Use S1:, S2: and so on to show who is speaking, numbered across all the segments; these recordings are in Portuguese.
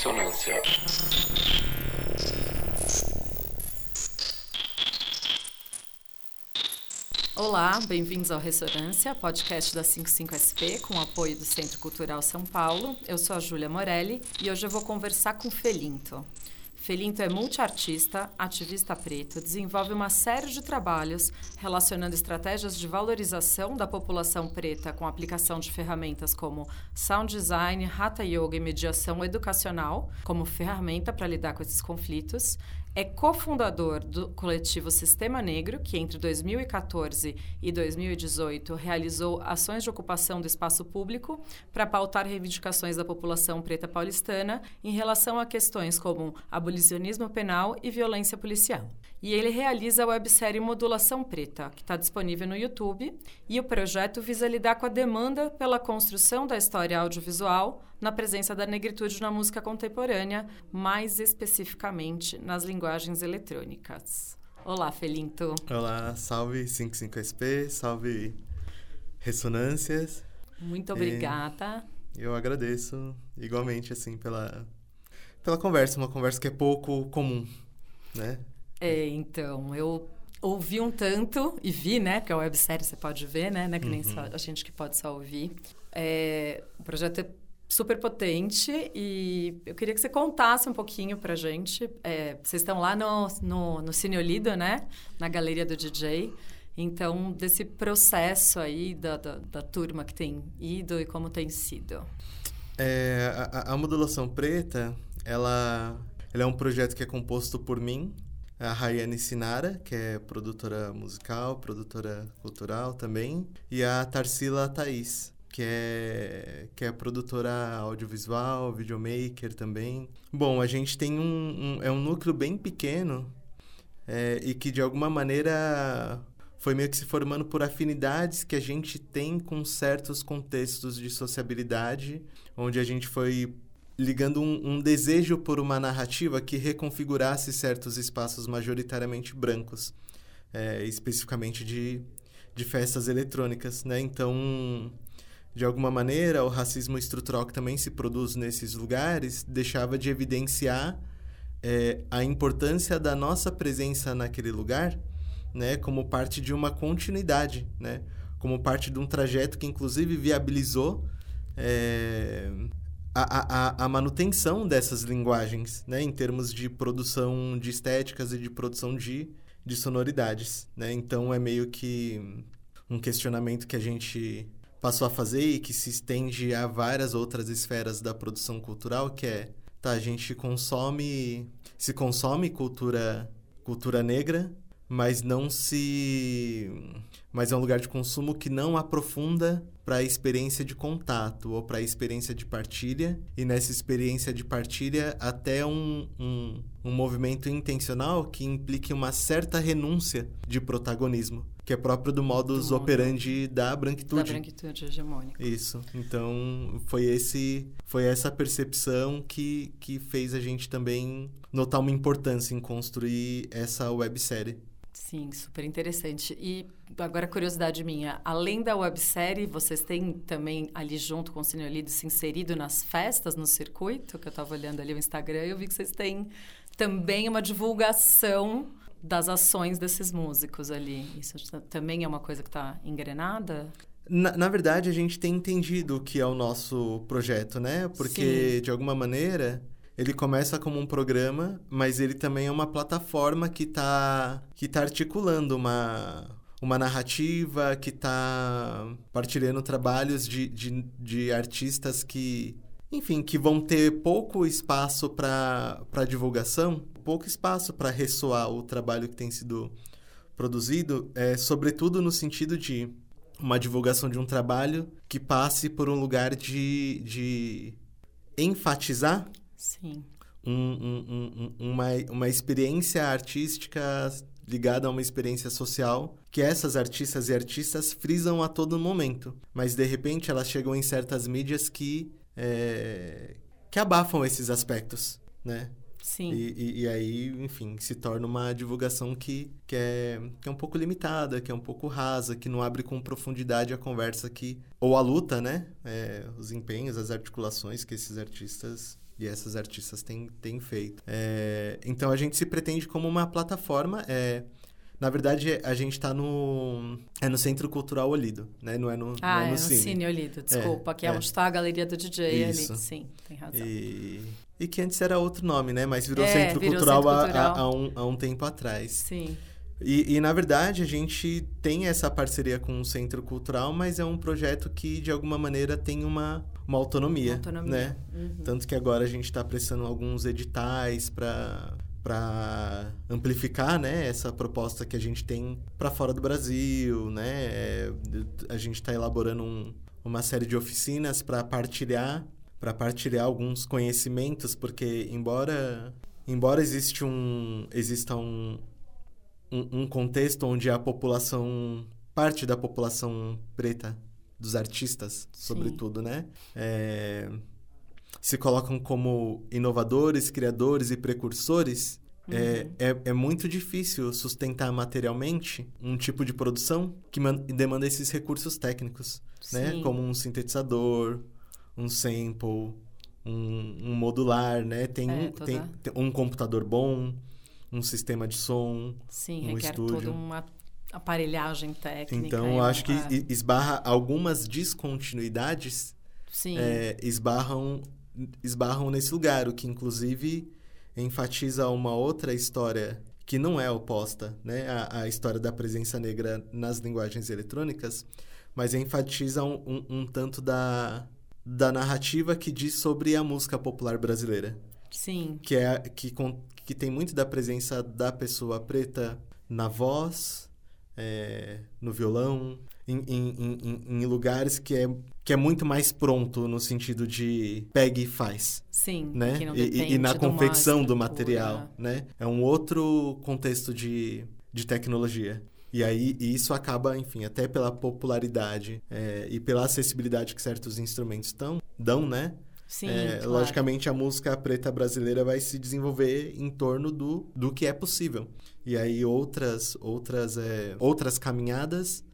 S1: Ressonância.
S2: Olá, bem-vindos ao Ressonância, podcast da 55SP, com apoio do Centro Cultural São Paulo. Eu sou a Júlia Morelli e hoje eu vou conversar com Felinto. Felinto é multiartista, ativista preto, desenvolve uma série de trabalhos relacionando estratégias de valorização da população preta com aplicação de ferramentas como sound design, hatha yoga e mediação educacional como ferramenta para lidar com esses conflitos, é cofundador do coletivo Sistema Negro, que entre 2014 e 2018 realizou ações de ocupação do espaço público para pautar reivindicações da população preta paulistana em relação a questões como abolicionismo penal e violência policial. E ele realiza a websérie Modulação Preta, que está disponível no YouTube, e o projeto visa lidar com a demanda pela construção da história audiovisual na presença da negritude na música contemporânea, mais especificamente nas linguagens eletrônicas. Olá, Felinto.
S3: Olá, salve 55SP, salve Ressonâncias.
S2: Muito obrigada.
S3: E eu agradeço igualmente assim pela pela conversa, uma conversa que é pouco comum, né?
S2: É, então, eu ouvi um tanto e vi, né? Porque a websérie você pode ver, né? Não é que nem uhum. só, a gente que pode só ouvir. É, o projeto é super potente e eu queria que você contasse um pouquinho pra gente. É, vocês estão lá no, no, no Cine Olido, né? Na Galeria do DJ. Então, desse processo aí da, da, da turma que tem ido e como tem sido.
S3: É, a, a modulação preta, ela, ela é um projeto que é composto por mim, a Rayane Sinara, que é produtora musical, produtora cultural também, e a Tarsila Thaís, que é, que é produtora audiovisual, videomaker também. Bom, a gente tem um, um é um núcleo bem pequeno é, e que de alguma maneira foi meio que se formando por afinidades que a gente tem com certos contextos de sociabilidade, onde a gente foi ligando um, um, desejo por uma narrativa que reconfigurasse certos espaços majoritariamente brancos, é, especificamente de, de festas eletrônicas, né? Então, de alguma maneira, o racismo estrutural que também se produz nesses lugares deixava de evidenciar é, a importância da nossa presença naquele lugar, né? Como parte de uma continuidade, né? Como parte de um trajeto que, inclusive, viabilizou é, a, a, a manutenção dessas linguagens, né, em termos de produção de estéticas e de produção de, de sonoridades, né? Então é meio que um questionamento que a gente passou a fazer e que se estende a várias outras esferas da produção cultural, que é, tá, a gente consome, se consome cultura cultura negra, mas não se mas é um lugar de consumo que não aprofunda para a experiência de contato ou para a experiência de partilha e nessa experiência de partilha até um, um, um movimento intencional que implique uma certa renúncia de protagonismo que é próprio do modus operandi da branquitude.
S2: Da branquitude hegemônica.
S3: Isso. Então, foi esse foi essa percepção que, que fez a gente também notar uma importância em construir essa websérie.
S2: Sim, super interessante. E agora, curiosidade minha, além da websérie, vocês têm também ali junto com o Cine Olido se inserido nas festas, no circuito? Que eu estava olhando ali o Instagram e eu vi que vocês têm também uma divulgação das ações desses músicos ali. Isso também é uma coisa que está engrenada?
S3: Na, na, verdade, a gente tem entendido o que é o nosso projeto, né? Porque, Sim. de alguma maneira, ele começa como um programa, mas ele também é uma plataforma que está que tá articulando uma, uma narrativa, que está partilhando trabalhos de, de, de artistas que, enfim, que vão ter pouco espaço para divulgação, pouco espaço para ressoar o trabalho que tem sido produzido, é, sobretudo no sentido de uma divulgação de um trabalho que passe por um lugar de, de enfatizar
S2: Sim.
S3: Um, um, um, uma, uma experiência artística ligada a uma experiência social que essas artistas e artistas frisam a todo momento. Mas, de repente, elas chegam em certas mídias que, é, que abafam esses aspectos, né?
S2: Sim.
S3: E, e, e, aí, enfim, se torna uma divulgação que, que, é, que é um pouco limitada, que é um pouco rasa, que não abre com profundidade a conversa que... Ou a luta, né? É, os empenhos, as articulações que esses artistas E essas artistas têm, têm feito. É, então a gente se pretende como uma plataforma. É, na verdade, a gente está no. É no Centro Cultural Olido, né? Não é no,
S2: ah,
S3: não é no,
S2: é no
S3: Cine.
S2: Cine Olido, desculpa, que é, onde está a galeria do DJ
S3: Isso.
S2: ali. Sim, tem razão.
S3: E, e que antes era outro nome, né? Mas virou
S2: É,
S3: Centro
S2: virou
S3: Cultural,
S2: Centro
S3: há-
S2: Cultural.
S3: Há, há um, há um tempo atrás.
S2: Sim,
S3: E, e, na verdade, a gente tem essa parceria com o Centro Cultural, mas é um projeto que, de alguma maneira, tem uma, uma autonomia,
S2: autonomia.
S3: né?
S2: Uhum.
S3: Tanto que agora a gente está prestando alguns editais para para amplificar né, essa proposta que a gente tem para fora do Brasil, né? É, a gente está elaborando um- uma série de oficinas para partilhar para partilhar alguns conhecimentos, porque embora embora existe um exista um, um, um contexto onde a população parte da população preta dos artistas, sobretudo, né? É, se colocam como inovadores, criadores e precursores, é, é, é muito difícil sustentar materialmente um tipo de produção que man- demanda esses recursos técnicos, né?
S2: Sim.
S3: Como um sintetizador, um sample, um, um modular, né? Tem,
S2: É,
S3: um,
S2: toda-
S3: tem, tem um computador bom, um sistema de som.
S2: Sim,
S3: um
S2: requer
S3: estúdio.
S2: toda uma aparelhagem técnica.
S3: Então, eu acho que esbarra algumas descontinuidades é, esbarram, esbarram nesse lugar, o que inclusive enfatiza uma outra história que não é oposta, né? A, a história da presença negra nas linguagens eletrônicas, mas enfatiza um, um, um tanto da, da narrativa que diz sobre a música popular brasileira
S2: sim,
S3: que é que, que tem muito da presença da pessoa preta na voz, é, no violão, em, em, em, em lugares que é, que é muito mais pronto no sentido de pegue e faz,
S2: sim.
S3: né?
S2: que não
S3: E- e, na confecção do material, né? É um outro contexto de, de tecnologia. E aí e isso acaba, enfim, até pela popularidade é, e pela acessibilidade que certos instrumentos tão, dão, né?
S2: Sim,
S3: É,
S2: claro.
S3: Logicamente, a música preta brasileira vai se desenvolver em torno do, do que é possível. E aí outras outras é, outras caminhadas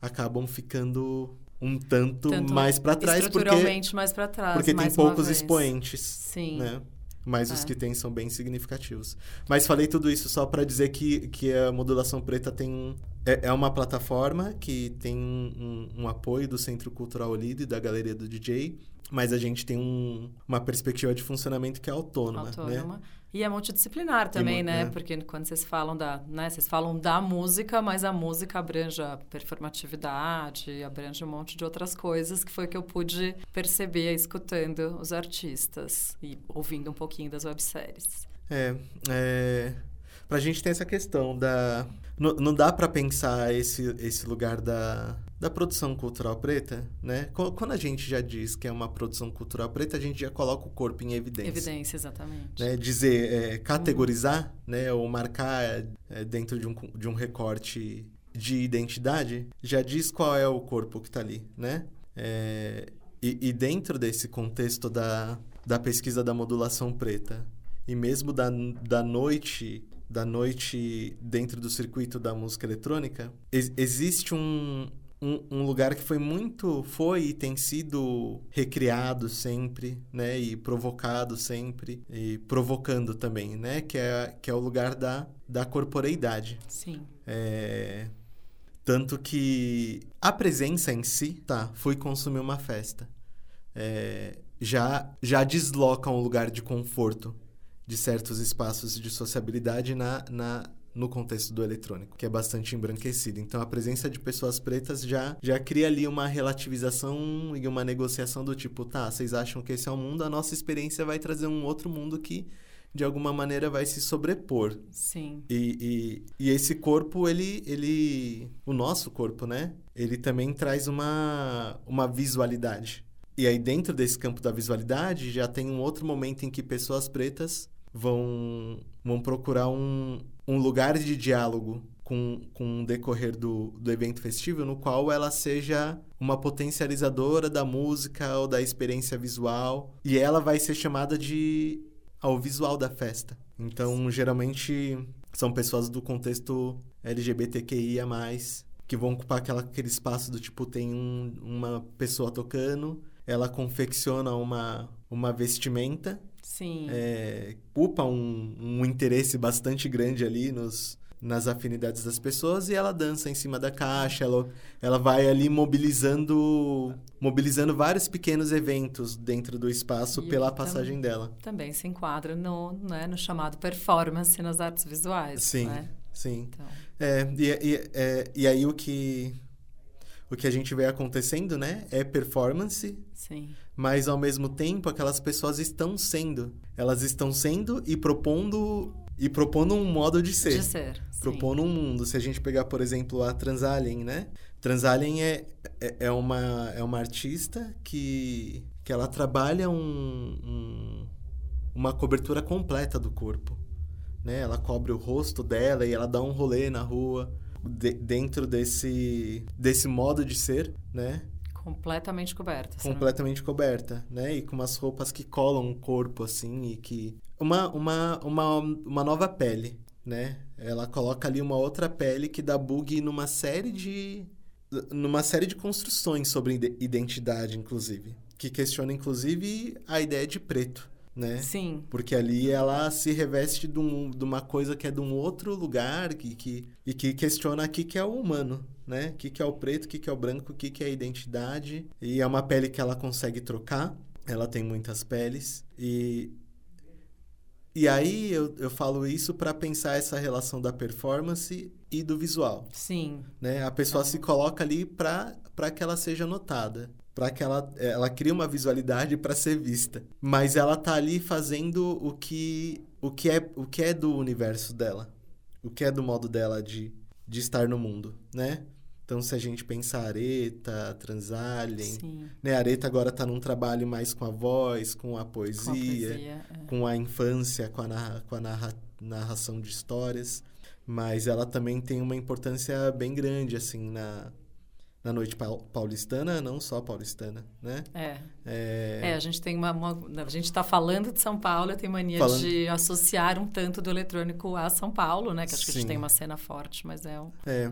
S3: acabam ficando um tanto,
S2: Tanto
S3: mais para trás porque
S2: Estruturalmente mais para trás.
S3: porque tem poucos
S2: vez.
S3: expoentes,
S2: Sim.
S3: né? Mas os
S2: É.
S3: que tem são bem significativos. Mas falei tudo isso só para dizer que, que a modulação preta tem é, é uma plataforma que tem um, um apoio do Centro Cultural Olido e da Galeria do DJ, mas a gente tem um- uma perspectiva de funcionamento que é autônoma, né?
S2: Autônoma. E é multidisciplinar também,
S3: mu-
S2: né?
S3: né?
S2: Porque quando vocês falam da, né? Vocês falam da música, mas a música abrange a performatividade, abrange um monte de outras coisas, que foi o que eu pude perceber escutando os artistas e ouvindo um pouquinho das webséries.
S3: É, é, pra gente tem essa questão da... Não, não dá pra pensar esse, esse lugar da, da produção cultural preta, né? Qu- Quando a gente já diz que é uma produção cultural preta, a gente já coloca o corpo em evidência.
S2: Evidência, exatamente.
S3: né, dizer, é, categorizar, né, ou marcar é, dentro de um, de um recorte de identidade, já diz qual é o corpo que está ali, né? É, e, e dentro desse contexto da, da pesquisa da modulação preta, e mesmo da, da noite da noite dentro do circuito da música eletrônica, ex- existe um, um, um lugar que foi muito, foi e tem sido recriado sempre, né? E provocado sempre, e provocando também, né? Que é, que é o lugar da, da corporeidade.
S2: Sim.
S3: É, Tanto que a presença em si, tá, fui consumir uma festa. É, já, já desloca um lugar de conforto de certos espaços de sociabilidade na, na, no contexto do eletrônico, que é bastante embranquecido. Então, a presença de pessoas pretas já, já cria ali uma relativização e uma negociação do tipo, tá, vocês acham que esse é o mundo, a nossa experiência vai trazer um outro mundo que, de alguma maneira, vai se sobrepor.
S2: Sim.
S3: E, e, e esse corpo, ele, ele. O nosso corpo, né? Ele também traz uma, uma visualidade. E aí, dentro desse campo da visualidade, já tem um outro momento em que pessoas pretas vão, vão procurar um, um lugar de diálogo com, com o decorrer do, do evento festivo, no qual ela seja uma potencializadora da música ou da experiência visual. E ela vai ser chamada de ao visual da festa. Então, geralmente, são pessoas do contexto LGBTQIA+, que vão ocupar aquela, aquele espaço do tipo, tem um- uma pessoa tocando, ela confecciona uma, uma vestimenta
S2: Sim.
S3: É, ocupa um, um interesse bastante grande ali nos, nas afinidades das pessoas e ela dança em cima da caixa, ela, ela vai ali mobilizando mobilizando vários pequenos eventos dentro do espaço
S2: E
S3: pela passagem dela.
S2: Também se enquadra no, né, no chamado performance nas artes visuais.
S3: Sim,
S2: Né?
S3: sim.
S2: Então,
S3: É, e, e, é, e aí o que o que a gente vê acontecendo, né, é performance,
S2: sim.
S3: mas ao mesmo tempo aquelas pessoas estão sendo, elas estão sendo e propondo e propondo um modo de ser.
S2: De ser. sim.
S3: propondo um mundo. Se a gente pegar, por exemplo, a Transalien, né? Transalien é, é, é uma, é uma artista que, que ela trabalha um, um- uma cobertura completa do corpo. Né? Ela cobre o rosto dela e ela dá um rolê na rua de- dentro desse, desse modo de ser, né?
S2: Completamente coberta.
S3: completamente coberta, né? E com umas roupas que colam o corpo, assim, e que... Uma, uma, uma, uma nova pele, né? Ela coloca ali uma outra pele que dá bug numa série de... Numa série de construções sobre ide- identidade, inclusive. Que questiona, inclusive, a ideia de preto, né?
S2: Sim.
S3: Porque ali ela se reveste de, um, de uma coisa que é de um outro lugar que, que, e que questiona o que, que é o humano, né? O que, que é o preto, o que, que é o branco, o que, que é a identidade. E é uma pele que ela consegue trocar. Ela tem muitas peles. E, e aí eu, eu falo isso para pensar essa relação da performance e do visual
S2: Sim.
S3: né? A pessoa se coloca ali para que ela seja notada, para que ela ela cria uma visualidade para ser vista, mas ela tá ali fazendo o que o que é o que é do universo dela, o que é do modo dela de de estar no mundo, né? Então se a gente pensar Areta, Transalien,
S2: Sim.
S3: né? A Areta agora tá num trabalho mais com a voz, com a
S2: Com a
S3: poesia,
S2: poesia. é.
S3: com a infância, com a, narra, com a narra, narração de histórias, mas ela também tem uma importância bem grande, assim, na, na noite pau- paulistana, não só paulistana, né?
S2: É.
S3: É,
S2: É, a gente tem uma, uma- a gente está falando de São Paulo, tem mania
S3: Falando-
S2: de associar um tanto do eletrônico a São Paulo, né? Que acho que a gente
S3: Sim.
S2: tem uma cena forte, mas é um.
S3: é.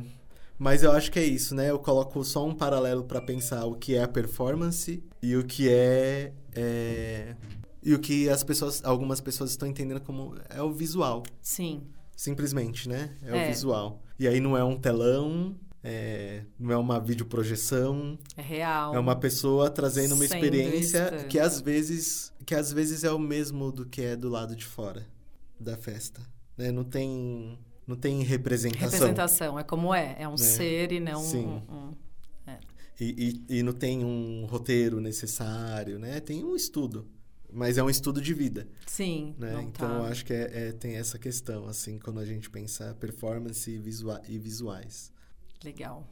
S3: Mas eu acho que é isso, né? Eu coloco só um paralelo para pensar o que é a performance e o que é, é e o que as pessoas, algumas pessoas estão entendendo como é o visual.
S2: Sim.
S3: Simplesmente, né? É,
S2: É.
S3: o visual. E aí não é um telão, é, não é uma videoprojeção,
S2: É real.
S3: é uma pessoa trazendo uma
S2: Sendo
S3: experiência que às vezes que às vezes é o mesmo do que é do lado de fora da festa, né? Não tem não tem representação.
S2: Representação, é como é. É um ser e não
S3: Sim.
S2: um. um-
S3: E, e, e não tem um roteiro necessário, né? Tem um estudo, mas é um estudo de vida,
S2: Sim.
S3: né? então
S2: tá.
S3: eu acho que é, é- tem essa questão, assim, quando a gente pensa performance e, visua e visuais.
S2: Legal.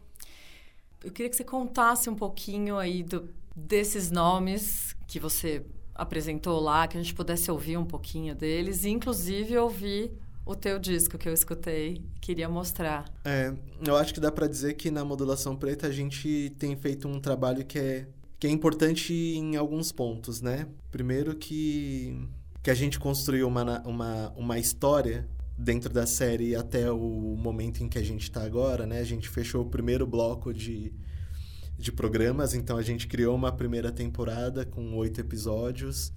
S2: Eu queria que você contasse um pouquinho aí do- desses nomes que você apresentou lá, que a gente pudesse ouvir um pouquinho deles, e inclusive ouvir o teu disco que eu escutei, queria mostrar.
S3: É, eu acho que dá pra dizer que na modulação preta a gente tem feito um trabalho que é, que é importante em alguns pontos, né? Primeiro que, que a gente construiu uma, uma, uma história dentro da série até o momento em que a gente está agora, né? A gente fechou o primeiro bloco de, de programas, então a gente criou uma primeira temporada com oito episódios.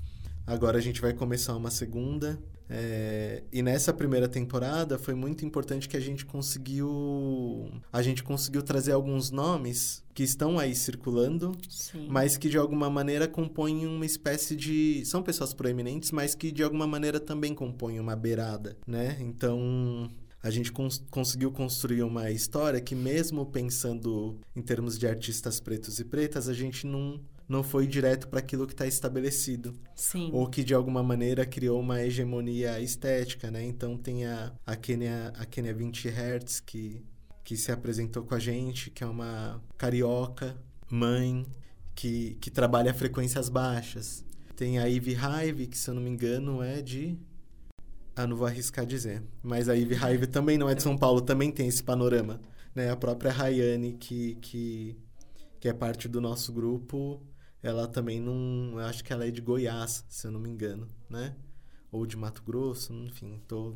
S3: Agora a gente vai começar uma segunda. É, e nessa primeira temporada foi muito importante que a gente conseguiu a gente conseguiu trazer alguns nomes que estão aí circulando
S2: Sim.
S3: mas que de alguma maneira compõem uma espécie de são pessoas proeminentes mas que de alguma maneira também compõem uma beirada né então a gente cons conseguiu construir uma história que mesmo pensando em termos de artistas pretos e pretas a gente não não foi direto para aquilo que está estabelecido
S2: Sim.
S3: ou que de alguma maneira criou uma hegemonia estética, né? Então tem a, a Kenia, a Kenia 20 Hertz que, que se apresentou com a gente, que é uma carioca, mãe, que, que trabalha frequências baixas. Tem a Ivy Hive, que se eu não me engano é de... Ah, não vou arriscar dizer. Mas a Ivy Hive também não é de São Paulo, também tem esse panorama. Né? A própria Rayane, que, que, que é parte do nosso grupo, ela também não. Eu acho que ela é de Goiás, se eu não me engano, né? Ou de Mato Grosso, enfim, tô,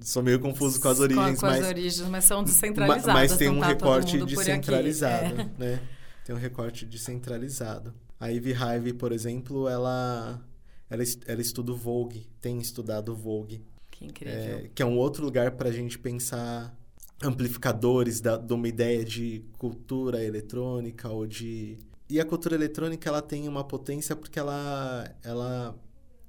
S3: sou meio confuso com as origens,
S2: com,
S3: mas,
S2: as origens, mas são descentralizadas.
S3: mas tem um
S2: tá
S3: recorte
S2: por aqui.
S3: descentralizado,
S2: É.
S3: né? Tem um recorte descentralizado. A Ivy Hive, por exemplo, ela ela, ela estuda o Vogue, tem estudado o Vogue.
S2: Que incrível.
S3: É, que é um outro lugar para a gente pensar amplificadores da, de uma ideia de cultura eletrônica ou de... E a cultura eletrônica, ela tem uma potência porque ela, ela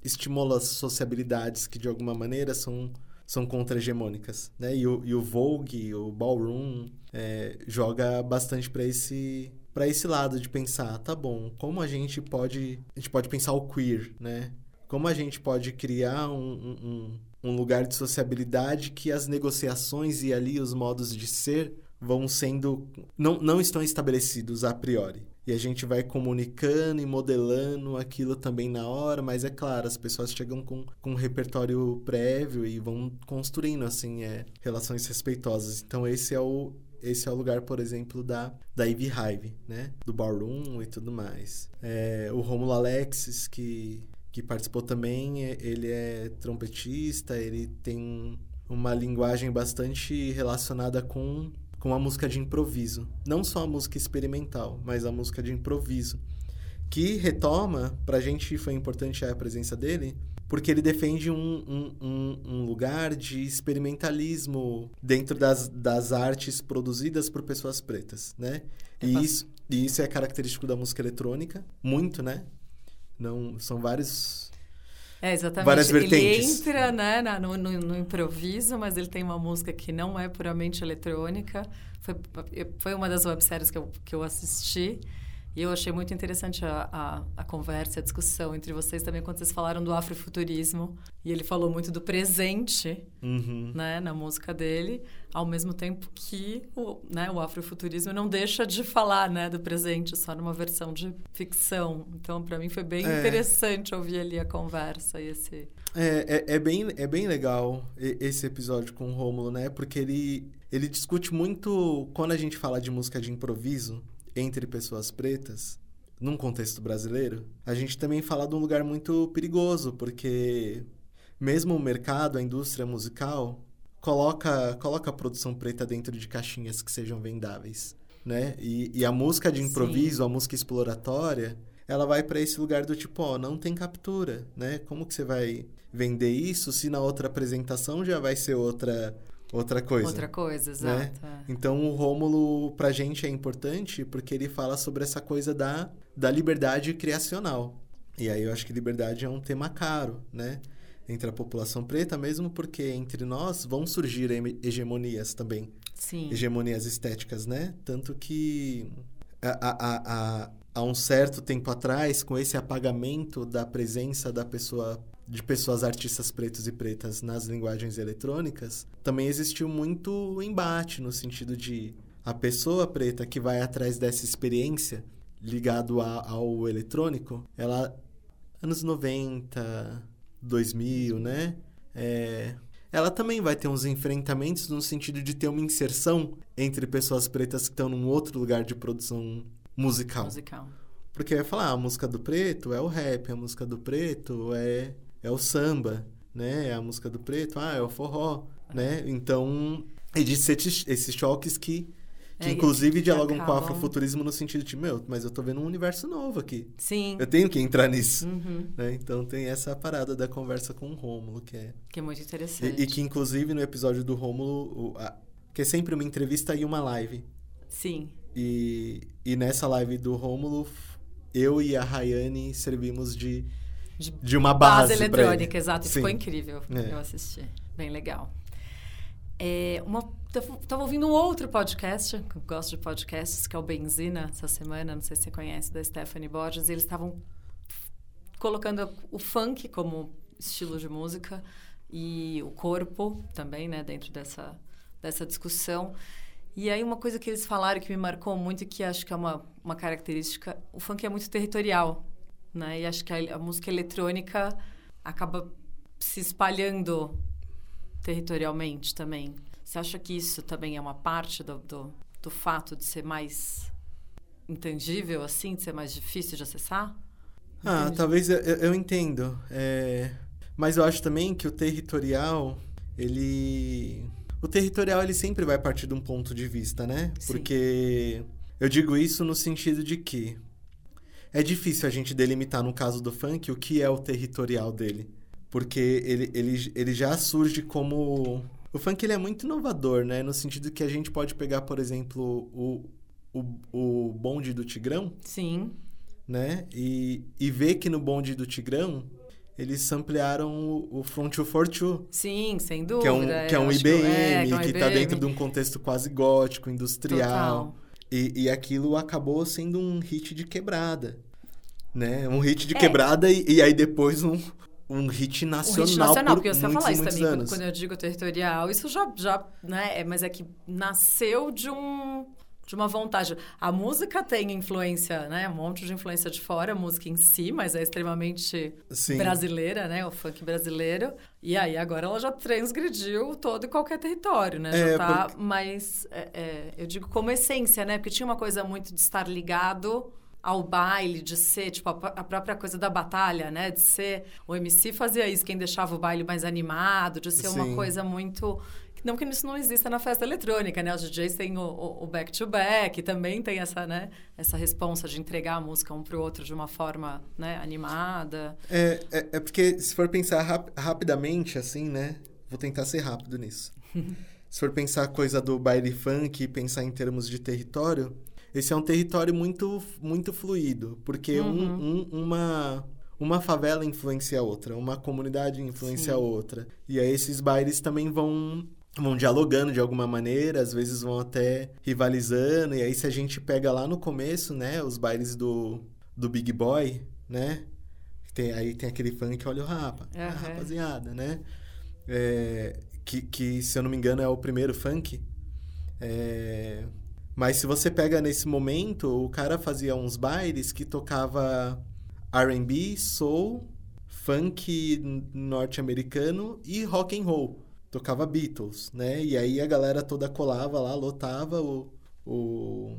S3: estimula as sociabilidades que, de alguma maneira, são, são contra-hegemônicas, né? E o, e o Vogue, o Ballroom, é, joga bastante para esse para esse lado de pensar, tá bom, como a gente pode a gente pode pensar o queer, né? Como a gente pode criar um, um, um lugar de sociabilidade que as negociações e ali os modos de ser vão sendo não, não estão estabelecidos a priori. E a gente vai comunicando e modelando aquilo também na hora, mas é claro, as pessoas chegam com, com um repertório prévio e vão construindo assim é, relações respeitosas. Então esse é o esse é o lugar, por exemplo, da, da Ivy Hive, né? Do Ballroom e tudo mais. É, o Romulo Alexis, que, que participou também, é, ele é trompetista, ele tem uma linguagem bastante relacionada com, com a música de improviso. Não só a música experimental, mas a música de improviso. Que retoma, pra gente foi importante a presença dele, porque ele defende um, um, um, um lugar de experimentalismo dentro das, das artes produzidas por pessoas pretas, né? É e, isso, e isso é característico da música eletrônica, muito, né? Não, são vários...
S2: É, exatamente.
S3: Várias
S2: ele
S3: vertentes.
S2: entra né, no, no, no, improviso, mas ele tem uma música que não é puramente eletrônica. Foi, foi uma das webséries que eu, que eu assisti. E eu achei muito interessante a, a, a, conversa, a discussão entre vocês também, quando vocês falaram do afrofuturismo. E ele falou muito do presente
S3: uhum.
S2: né, na música dele, ao mesmo tempo que o, né, o afrofuturismo não deixa de falar né, do presente, só numa versão de ficção. Então, para mim, foi bem é. interessante ouvir ali a conversa e esse...
S3: É, é, é, bem, é bem legal esse episódio com o Rômulo, né? Porque ele, ele discute muito... Quando a gente fala de música de improviso entre pessoas pretas, num contexto brasileiro, a gente também fala de um lugar muito perigoso, porque mesmo o mercado, a indústria musical, coloca, coloca a produção preta dentro de caixinhas que sejam vendáveis, né? E, e a música de improviso, Sim. a música exploratória, ela vai para esse lugar do tipo, ó, não tem captura, né? Como que você vai vender isso se na outra apresentação já vai ser outra outra coisa.
S2: Outra coisa,
S3: né?
S2: exato. Né?
S3: Então o Rômulo pra gente é importante porque ele fala sobre essa coisa da, da liberdade criacional. E aí eu acho que liberdade é um tema caro, né? Entre a população preta, mesmo porque entre nós vão surgir hegemonias também.
S2: Sim.
S3: Hegemonias estéticas, né? Tanto que há, há um certo tempo atrás, com esse apagamento da presença da pessoa de pessoas artistas pretos e pretas nas linguagens eletrônicas, também existiu muito embate no sentido de a pessoa preta que vai atrás dessa experiência ligado a, ao eletrônico, ela anos 90, 2000, né? É, ela também vai ter uns enfrentamentos no sentido de ter uma inserção entre pessoas pretas que estão num outro lugar de produção musical.
S2: Musical.
S3: Porque vai falar, ah, a música do preto é o rap, a música do preto é é o samba, né? É a música do preto, ah, é o forró, né? Então, existe esses choques que, que é, inclusive dialogam acabam... com o afrofuturismo no sentido de, meu, mas eu tô vendo um universo novo aqui.
S2: Sim.
S3: Eu tenho que entrar nisso.
S2: Uhum.
S3: Né? Então tem essa parada da conversa com o Rômulo, que é...
S2: Que é muito interessante.
S3: E, e que, inclusive, no episódio do Rômulo, a, que é sempre uma entrevista e uma live.
S2: Sim.
S3: E, e nessa live do Rômulo, eu e a Rayane servimos de
S2: de,
S3: de uma base,
S2: base eletrônica, exato. Sim. Ficou incrível. É. Eu assisti. Bem legal. É, uma, tava ouvindo um outro podcast, que eu gosto de podcasts, que é o Benzina, essa semana, não sei se você conhece, da Stephanie Borges, e eles estavam colocando o funk como estilo de música e o corpo também, né, dentro dessa, dessa discussão. E aí uma coisa que eles falaram que me marcou muito, que acho que é uma, uma característica, o funk é muito territorial né? E acho que a, a música eletrônica acaba se espalhando territorialmente também. Você acha que isso também é uma parte do, do, do fato de ser mais intangível, assim, de ser mais difícil de acessar?
S3: Ah, Entendi. talvez eu, eu entendo. É... Mas eu acho também que o territorial, ele. O territorial, ele sempre vai partir de um ponto de vista, né?
S2: Sim.
S3: Porque eu digo isso no sentido de que é difícil a gente delimitar, no caso do funk, o que é o territorial dele. Porque ele, ele, ele já surge como. O funk ele é muito inovador, né? No sentido que a gente pode pegar, por exemplo, o, o, o bonde do Tigrão.
S2: Sim.
S3: Né? E, e ver que no bonde do Tigrão eles ampliaram o, o Front 242.
S2: Sim, sem dúvida.
S3: Que é um, que é um IBM,
S2: é, que, é um
S3: que
S2: IBM.
S3: tá dentro de um contexto quase gótico, industrial.
S2: Total.
S3: E, e aquilo acabou sendo um hit de quebrada. Né? Um hit de
S2: É.
S3: quebrada e, e aí depois um, um hit
S2: Um
S3: nacional.
S2: hit nacional,
S3: por
S2: porque você
S3: muitos,
S2: falar isso também,
S3: anos.
S2: quando eu digo territorial, isso já, já né, é, mas é que nasceu de um de uma vontade. A música tem influência, né, um monte de influência de fora, a música em si, mas é extremamente
S3: Sim.
S2: brasileira, né, o funk brasileiro. E aí agora ela já transgrediu todo e qualquer território, né,
S3: É,
S2: já tá mais, é, é, eu digo como essência, né, porque tinha uma coisa muito de estar ligado ao baile, de ser, tipo, a, a própria coisa da batalha, né? De ser. O MC fazia isso, quem deixava o baile mais animado, de ser uma
S3: Sim.
S2: coisa muito. Não que isso não exista na festa eletrônica, né? Os DJs têm o- o o back-to-back, também tem essa, né? Essa responsa de entregar a música um pro outro de uma forma, né? Animada.
S3: É, é, é porque se for pensar rap- rapidamente, assim, né? Vou tentar ser rápido nisso. se for pensar a coisa do baile funk e pensar em termos de território, esse é um território muito, muito fluido. Porque um- um- uma, uma favela influencia a outra, uma comunidade influencia a outra. E aí esses bailes também vão, vão dialogando de alguma maneira, às vezes vão até rivalizando. E aí se a gente pega lá no começo, né? Os bailes do, do Big Boy, né? Tem, aí tem aquele funk Olha o Rapa, a
S2: Aham.
S3: rapaziada, né? É, que, que, se eu não me engano, é o primeiro funk. É, mas se você pega nesse momento, o cara fazia uns bailes que tocava R&B, soul, funk norte-americano e rock and roll. Tocava Beatles, né? E aí a galera toda colava lá, lotava o... o...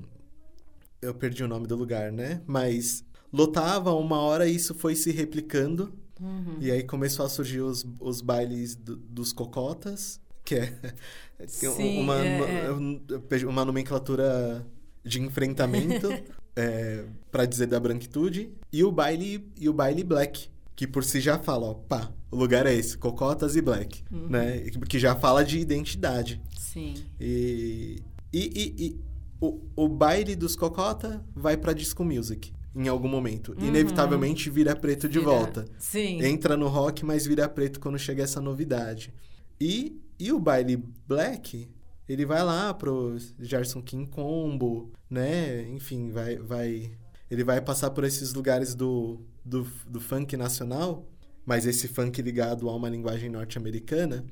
S3: Eu perdi o nome do lugar, né? Mas lotava uma hora isso foi se replicando.
S2: Uhum.
S3: E aí começou a surgir os, os bailes do- dos cocotas, que é, é
S2: Sim,
S3: uma,
S2: é, é.
S3: uma nomenclatura de enfrentamento, é, para dizer da branquitude, e o baile e o baile black, que por si já fala, ó, pá, o lugar é esse, cocotas e black,
S2: Uhum.
S3: né? Que já fala de identidade.
S2: Sim.
S3: E, e, e- e o, o baile dos cocota vai pra disco music em algum momento.
S2: Uhum.
S3: Inevitavelmente vira preto de
S2: Vira-
S3: volta.
S2: Sim.
S3: Entra no rock, mas vira preto quando chega essa novidade. E, e o baile black, ele vai lá pro Gerson King Combo, né? Enfim, vai, vai, ele vai passar por esses lugares do, do, do funk nacional, mas esse funk ligado a uma linguagem norte-americana.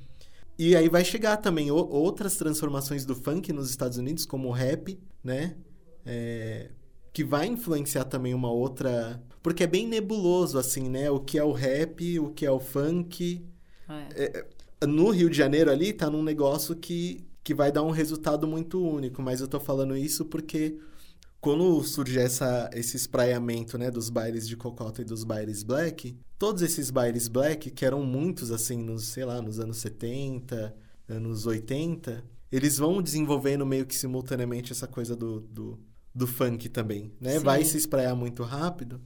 S3: E aí vai chegar também outras transformações do funk nos Estados Unidos, como o rap, né? É, que vai influenciar também uma outra. Porque é bem nebuloso, assim, né? O que é o rap, o que é o funk.
S2: É.
S3: No Rio de Janeiro ali tá num negócio que, que vai dar um resultado muito único, mas eu tô falando isso porque quando surge essa, esse espraiamento, né, dos bailes de cocota e dos bailes black, todos esses bailes black, que eram muitos, assim, nos, sei lá, nos anos 70, anos 80, eles vão desenvolvendo meio que simultaneamente essa coisa do, do, do funk também, né?
S2: Sim.
S3: Vai se espraiar muito rápido.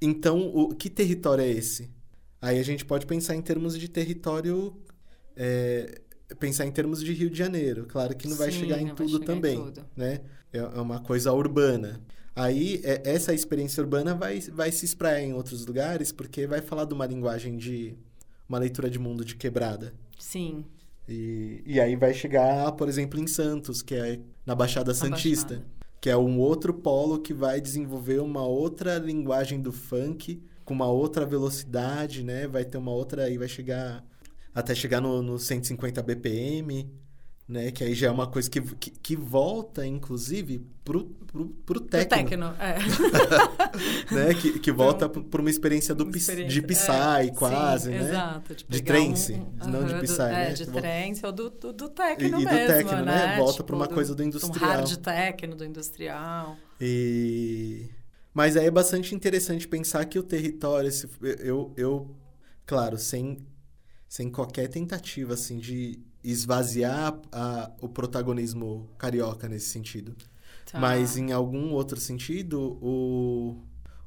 S3: Então, o que território é esse? Aí a gente pode pensar em termos de território, é, pensar em termos de Rio de Janeiro. Claro que não vai
S2: Sim,
S3: chegar em tudo
S2: chegar em
S3: também,
S2: tudo.
S3: né? É é uma coisa urbana. Aí, é- essa experiência urbana vai, vai se espraiar em outros lugares, porque vai falar de uma linguagem de... uma leitura de mundo de quebrada.
S2: Sim.
S3: E, e aí vai chegar, por exemplo, em Santos, que é na Baixada
S2: Na
S3: Santista,
S2: Baixada.
S3: que é um outro polo que vai desenvolver uma outra linguagem do funk, com uma outra velocidade, né? Vai ter uma outra, aí vai chegar até chegar no, no 150 BPM, né? Que aí já é uma coisa que, que, que volta, inclusive, pro, pro, pro
S2: Pro
S3: techno,
S2: Tecno, é.
S3: né? Que, que volta
S2: Então,
S3: por uma experiência do
S2: Uma experiência-
S3: de Psy,
S2: é,
S3: quase,
S2: sim,
S3: né?
S2: Exato.
S3: De trance,
S2: um-
S3: não de Psy,
S2: do-
S3: né?
S2: É, de
S3: Tipo-
S2: trance ou do, do, do
S3: E,
S2: techno
S3: e do
S2: mesmo,
S3: techno, né? Volta
S2: Tipo,
S3: pra uma coisa do
S2: Um
S3: industrial.
S2: hard techno, do industrial.
S3: E... Mas aí é bastante interessante pensar que o território, esse- eu, eu claro, sem, sem qualquer tentativa assim de esvaziar a- o protagonismo carioca nesse sentido.
S2: Tá.
S3: Mas em algum outro sentido, o,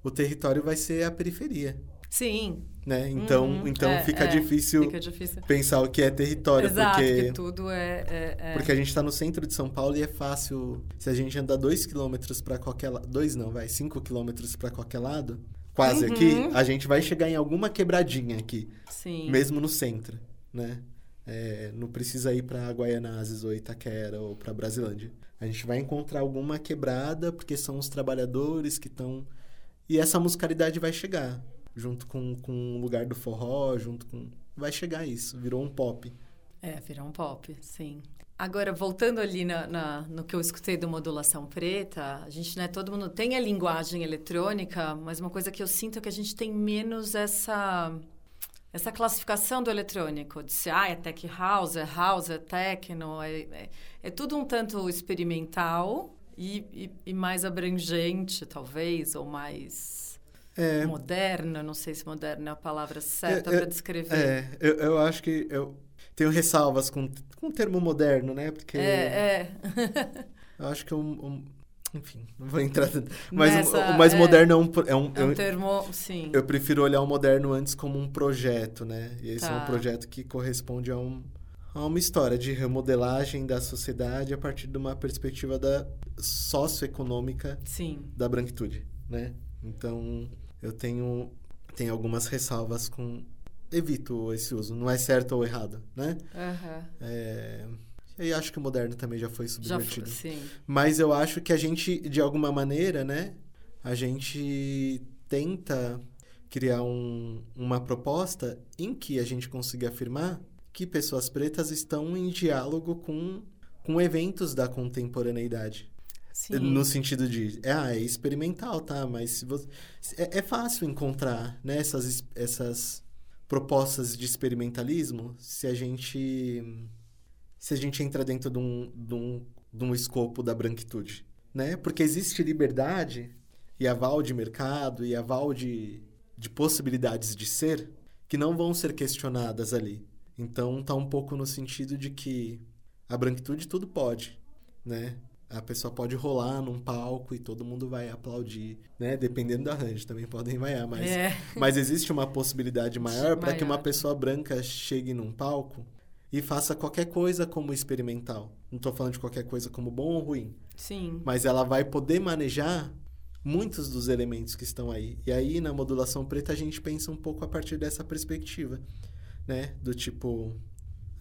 S3: o território vai ser a periferia.
S2: Sim.
S3: Né? Então,
S2: Uhum.
S3: então
S2: É,
S3: fica,
S2: é,
S3: difícil
S2: Fica difícil.
S3: pensar o que é território,
S2: Exato,
S3: porque
S2: porque tudo é... é- é-
S3: Porque a gente tá no centro de São Paulo e é fácil. Se a gente andar dois quilômetros pra qualquer lado. Dois não, vai, cinco quilômetros pra qualquer lado. Quase
S2: Uhum.
S3: aqui, a gente vai chegar em alguma quebradinha aqui.
S2: Sim.
S3: Mesmo no centro, né? É, não precisa ir pra Guaianazes ou Itaquera ou pra Brasilândia. A gente vai encontrar alguma quebrada, porque são os trabalhadores que estão. E essa musicalidade vai chegar. Junto com, com o lugar do forró, junto com. Vai chegar isso, virou um pop.
S2: É, virar um pop, sim. Agora, voltando ali na, na- no que eu escutei do Modulação Preta, a gente, né, todo mundo tem a linguagem eletrônica, mas uma coisa que eu sinto é que a gente tem menos essa, essa classificação do eletrônico, de se, ah, é tech house, é house, é techno, é, é, é tudo um tanto experimental e, e- e mais abrangente, talvez, ou mais
S3: É,
S2: moderno, não sei se moderno é a palavra certa
S3: É, é,
S2: para descrever.
S3: É, eu, eu acho que eu tenho ressalvas com, com o termo moderno, né? Porque
S2: é, é.
S3: eu acho que um, um- enfim, não vou entrar. Mas o-
S2: Nessa-
S3: o mais
S2: é.
S3: moderno é um, é um,
S2: É um
S3: eu,
S2: termo, sim.
S3: eu prefiro olhar o moderno antes como um projeto, né? E esse é
S2: Tá.
S3: um projeto que corresponde a, um, a uma história de remodelagem da sociedade a partir de uma perspectiva da socioeconômica
S2: Sim.
S3: da branquitude, né? Então, eu tenho, tenho algumas ressalvas com... Evito esse uso, não é certo ou errado, né?
S2: Aham.
S3: É... E acho que o moderno também já foi
S2: Já foi,
S3: subvertido.
S2: sim.
S3: Mas eu acho que a gente, de alguma maneira, né? A gente tenta criar um- uma proposta em que a gente consiga afirmar que pessoas pretas estão em diálogo com, com eventos da contemporaneidade.
S2: Sim.
S3: No sentido de, é, ah, é experimental, tá? Mas se você, é, é fácil encontrar né, essas, es- essas propostas de experimentalismo se a gente se a gente entra dentro de um, de um, de um escopo da branquitude, né? Porque existe liberdade e aval de mercado e aval de, de possibilidades de ser que não vão ser questionadas ali. Então tá um pouco no sentido de que a branquitude tudo pode, né? A pessoa pode rolar num palco e todo mundo vai aplaudir, né? Dependendo do arranjo, também podem vaiar, mas,
S2: É.
S3: mas existe uma possibilidade maior para que uma pessoa branca chegue num palco e faça qualquer coisa como experimental. Não estou falando de qualquer coisa como bom ou ruim,
S2: Sim.
S3: mas ela vai poder manejar muitos dos elementos que estão aí. E aí na modulação preta a gente pensa um pouco a partir dessa perspectiva, né? Do tipo,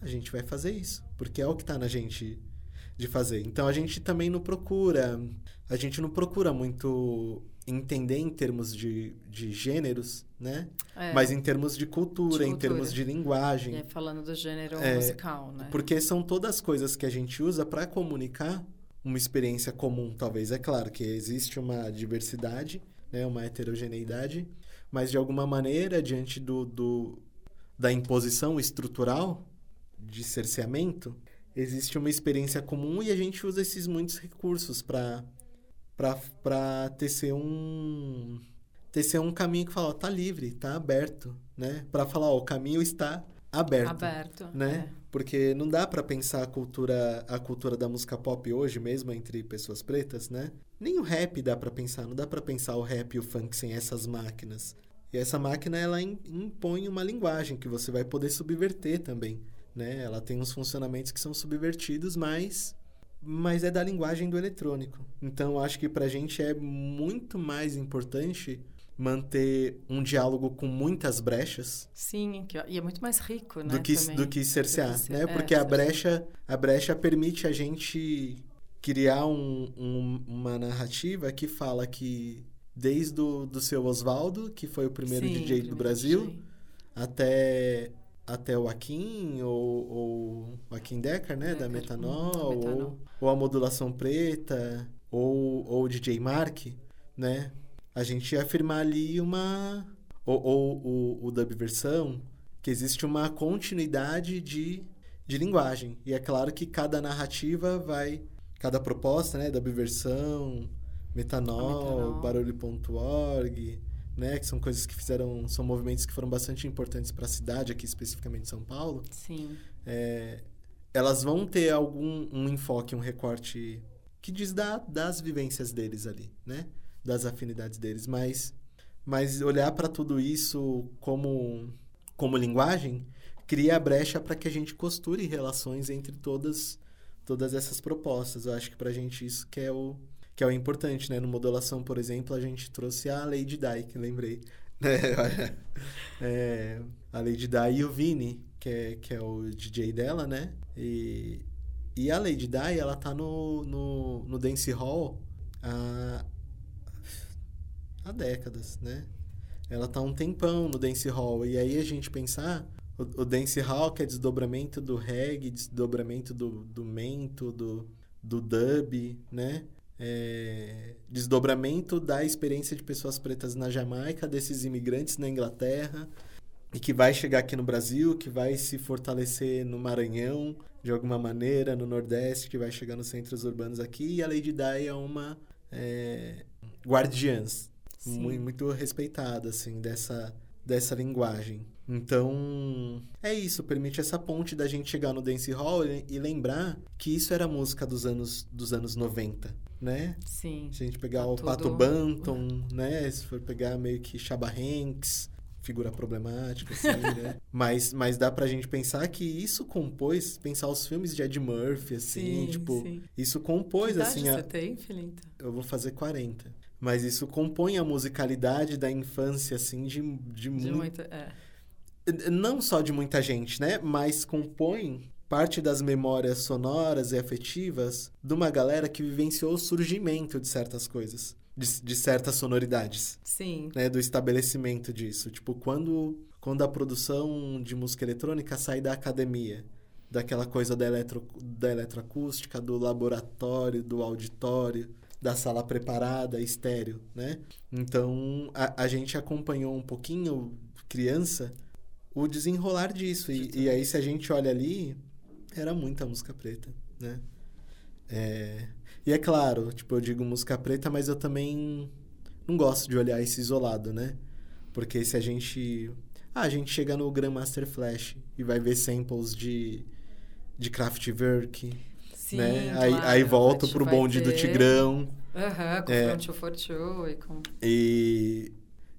S3: a gente vai fazer isso, porque é o que está na gente de fazer. Então a gente também não procura, a gente não procura muito entender em termos de, de gêneros, né?
S2: É.
S3: Mas em termos de cultura,
S2: De
S3: em
S2: cultura.
S3: termos de linguagem.
S2: E aí, falando do gênero
S3: É,
S2: musical, né?
S3: Porque são todas coisas que a gente usa para comunicar uma experiência comum, talvez. É claro que existe uma diversidade, né, uma heterogeneidade, mas de alguma maneira, diante do, do, da imposição estrutural de cerceamento, existe uma experiência comum e a gente usa esses muitos recursos para para tecer um tecer um caminho que fala, ó, tá livre, tá aberto, né? Para falar, ó, o caminho está aberto
S2: Aberto.
S3: né? Porque não dá pra pensar a cultura, a cultura da música pop hoje mesmo entre pessoas pretas, né? Nem o rap dá pra pensar, não dá pra pensar o rap e o funk sem essas máquinas. E essa máquina ela im- impõe uma linguagem que você vai poder subverter também, né? Ela tem uns funcionamentos que são subvertidos, mas mas é da linguagem do eletrônico. Então eu acho que pra gente é muito mais importante manter um diálogo com muitas brechas
S2: Sim, e é muito mais rico, né?
S3: do que
S2: também.
S3: do que cercear,
S2: Do que
S3: né?
S2: cer- é,
S3: Porque a brecha a brecha permite a gente criar um- um- uma narrativa que fala que desde o do seu Oswaldo, que foi o primeiro
S2: Sim,
S3: DJ do
S2: primeiro
S3: Brasil,
S2: DJ.
S3: até até o Akin ou, ou o Akin Decker, né, da
S2: Decker,
S3: Metanol,
S2: da Metanol.
S3: Ou, ou a modulação preta, ou, ou o DJ Mark, né? A gente ia afirmar ali uma ou, ou o, o dub versão que existe uma continuidade de, de linguagem. E é claro que cada narrativa vai cada proposta, né, dub versão, Metanol,
S2: Metanol.
S3: barulho.org, né, que são coisas que fizeram, são movimentos que foram bastante importantes para a cidade, aqui especificamente São Paulo,
S2: Sim.
S3: é, elas vão ter algum um enfoque, um recorte que diz da, das vivências deles ali, né, das afinidades deles, mas mas olhar para tudo isso como, como linguagem cria a brecha para que a gente costure relações entre todas, todas essas propostas. Eu acho que para a gente isso que é o, que é o importante, né? No modulação, por exemplo, a gente trouxe a Lady Di, que lembrei. É, é, a Lady Di e o Vini, que é, que é o DJ dela, né? E, e a Lady Di, ela tá no, no, no Dance Hall há, há décadas, né? Ela tá um tempão no Dance Hall. E aí a gente pensar, o, o Dance Hall, que é desdobramento do reggae, desdobramento do, do mento, do, do dub, né? É, desdobramento da experiência de pessoas pretas na Jamaica, desses imigrantes na Inglaterra, e que vai chegar aqui no Brasil, que vai se fortalecer no Maranhão, de alguma maneira, no Nordeste, que vai chegar nos centros urbanos aqui. E a Lady Di é uma é, guardiãs, muito, muito respeitada, assim, dessa, dessa linguagem. Então, é isso, permite essa ponte da gente chegar no dance hall e, e lembrar que isso era música dos anos, dos anos 90, né?
S2: Sim.
S3: Se a gente pegar
S2: Tá
S3: o
S2: tudo-
S3: Pato Banton, né? Se for pegar meio que Chaba Hanks, figura problemática, assim, né? Mas, mas dá pra gente pensar que isso compôs, pensar os filmes de Ed Murphy, assim,
S2: Sim,
S3: tipo,
S2: sim.
S3: isso compôs,
S2: que
S3: assim,
S2: você
S3: a,
S2: tem, Filinto?
S3: eu vou fazer 40. Mas isso compõe a musicalidade da infância, assim, de, de,
S2: De
S3: mu-
S2: muita... É.
S3: não só de muita gente, né? Mas compõe parte das memórias sonoras e afetivas de uma galera que vivenciou o surgimento de certas coisas, de, de certas sonoridades,
S2: Sim.
S3: né? Do estabelecimento disso. Tipo, quando, quando a produção de música eletrônica sai da academia, daquela coisa da, eletro, da eletroacústica, do laboratório, do auditório, da sala preparada, estéreo, né? Então, a, a gente acompanhou um pouquinho, criança, o desenrolar disso. E, e aí, se a gente olha ali, era muita música preta, né? É... E é claro, tipo, eu digo música preta, mas eu também não gosto de olhar isso isolado, né? Porque se a gente... Ah, a gente chega no Grandmaster Flash e vai ver samples de, de Kraftwerk,
S2: Sim,
S3: né? Aí,
S2: claro.
S3: aí volto
S2: A gente
S3: pro bonde do Tigrão.
S2: Aham, com
S3: É.
S2: Front 242 e com...
S3: E,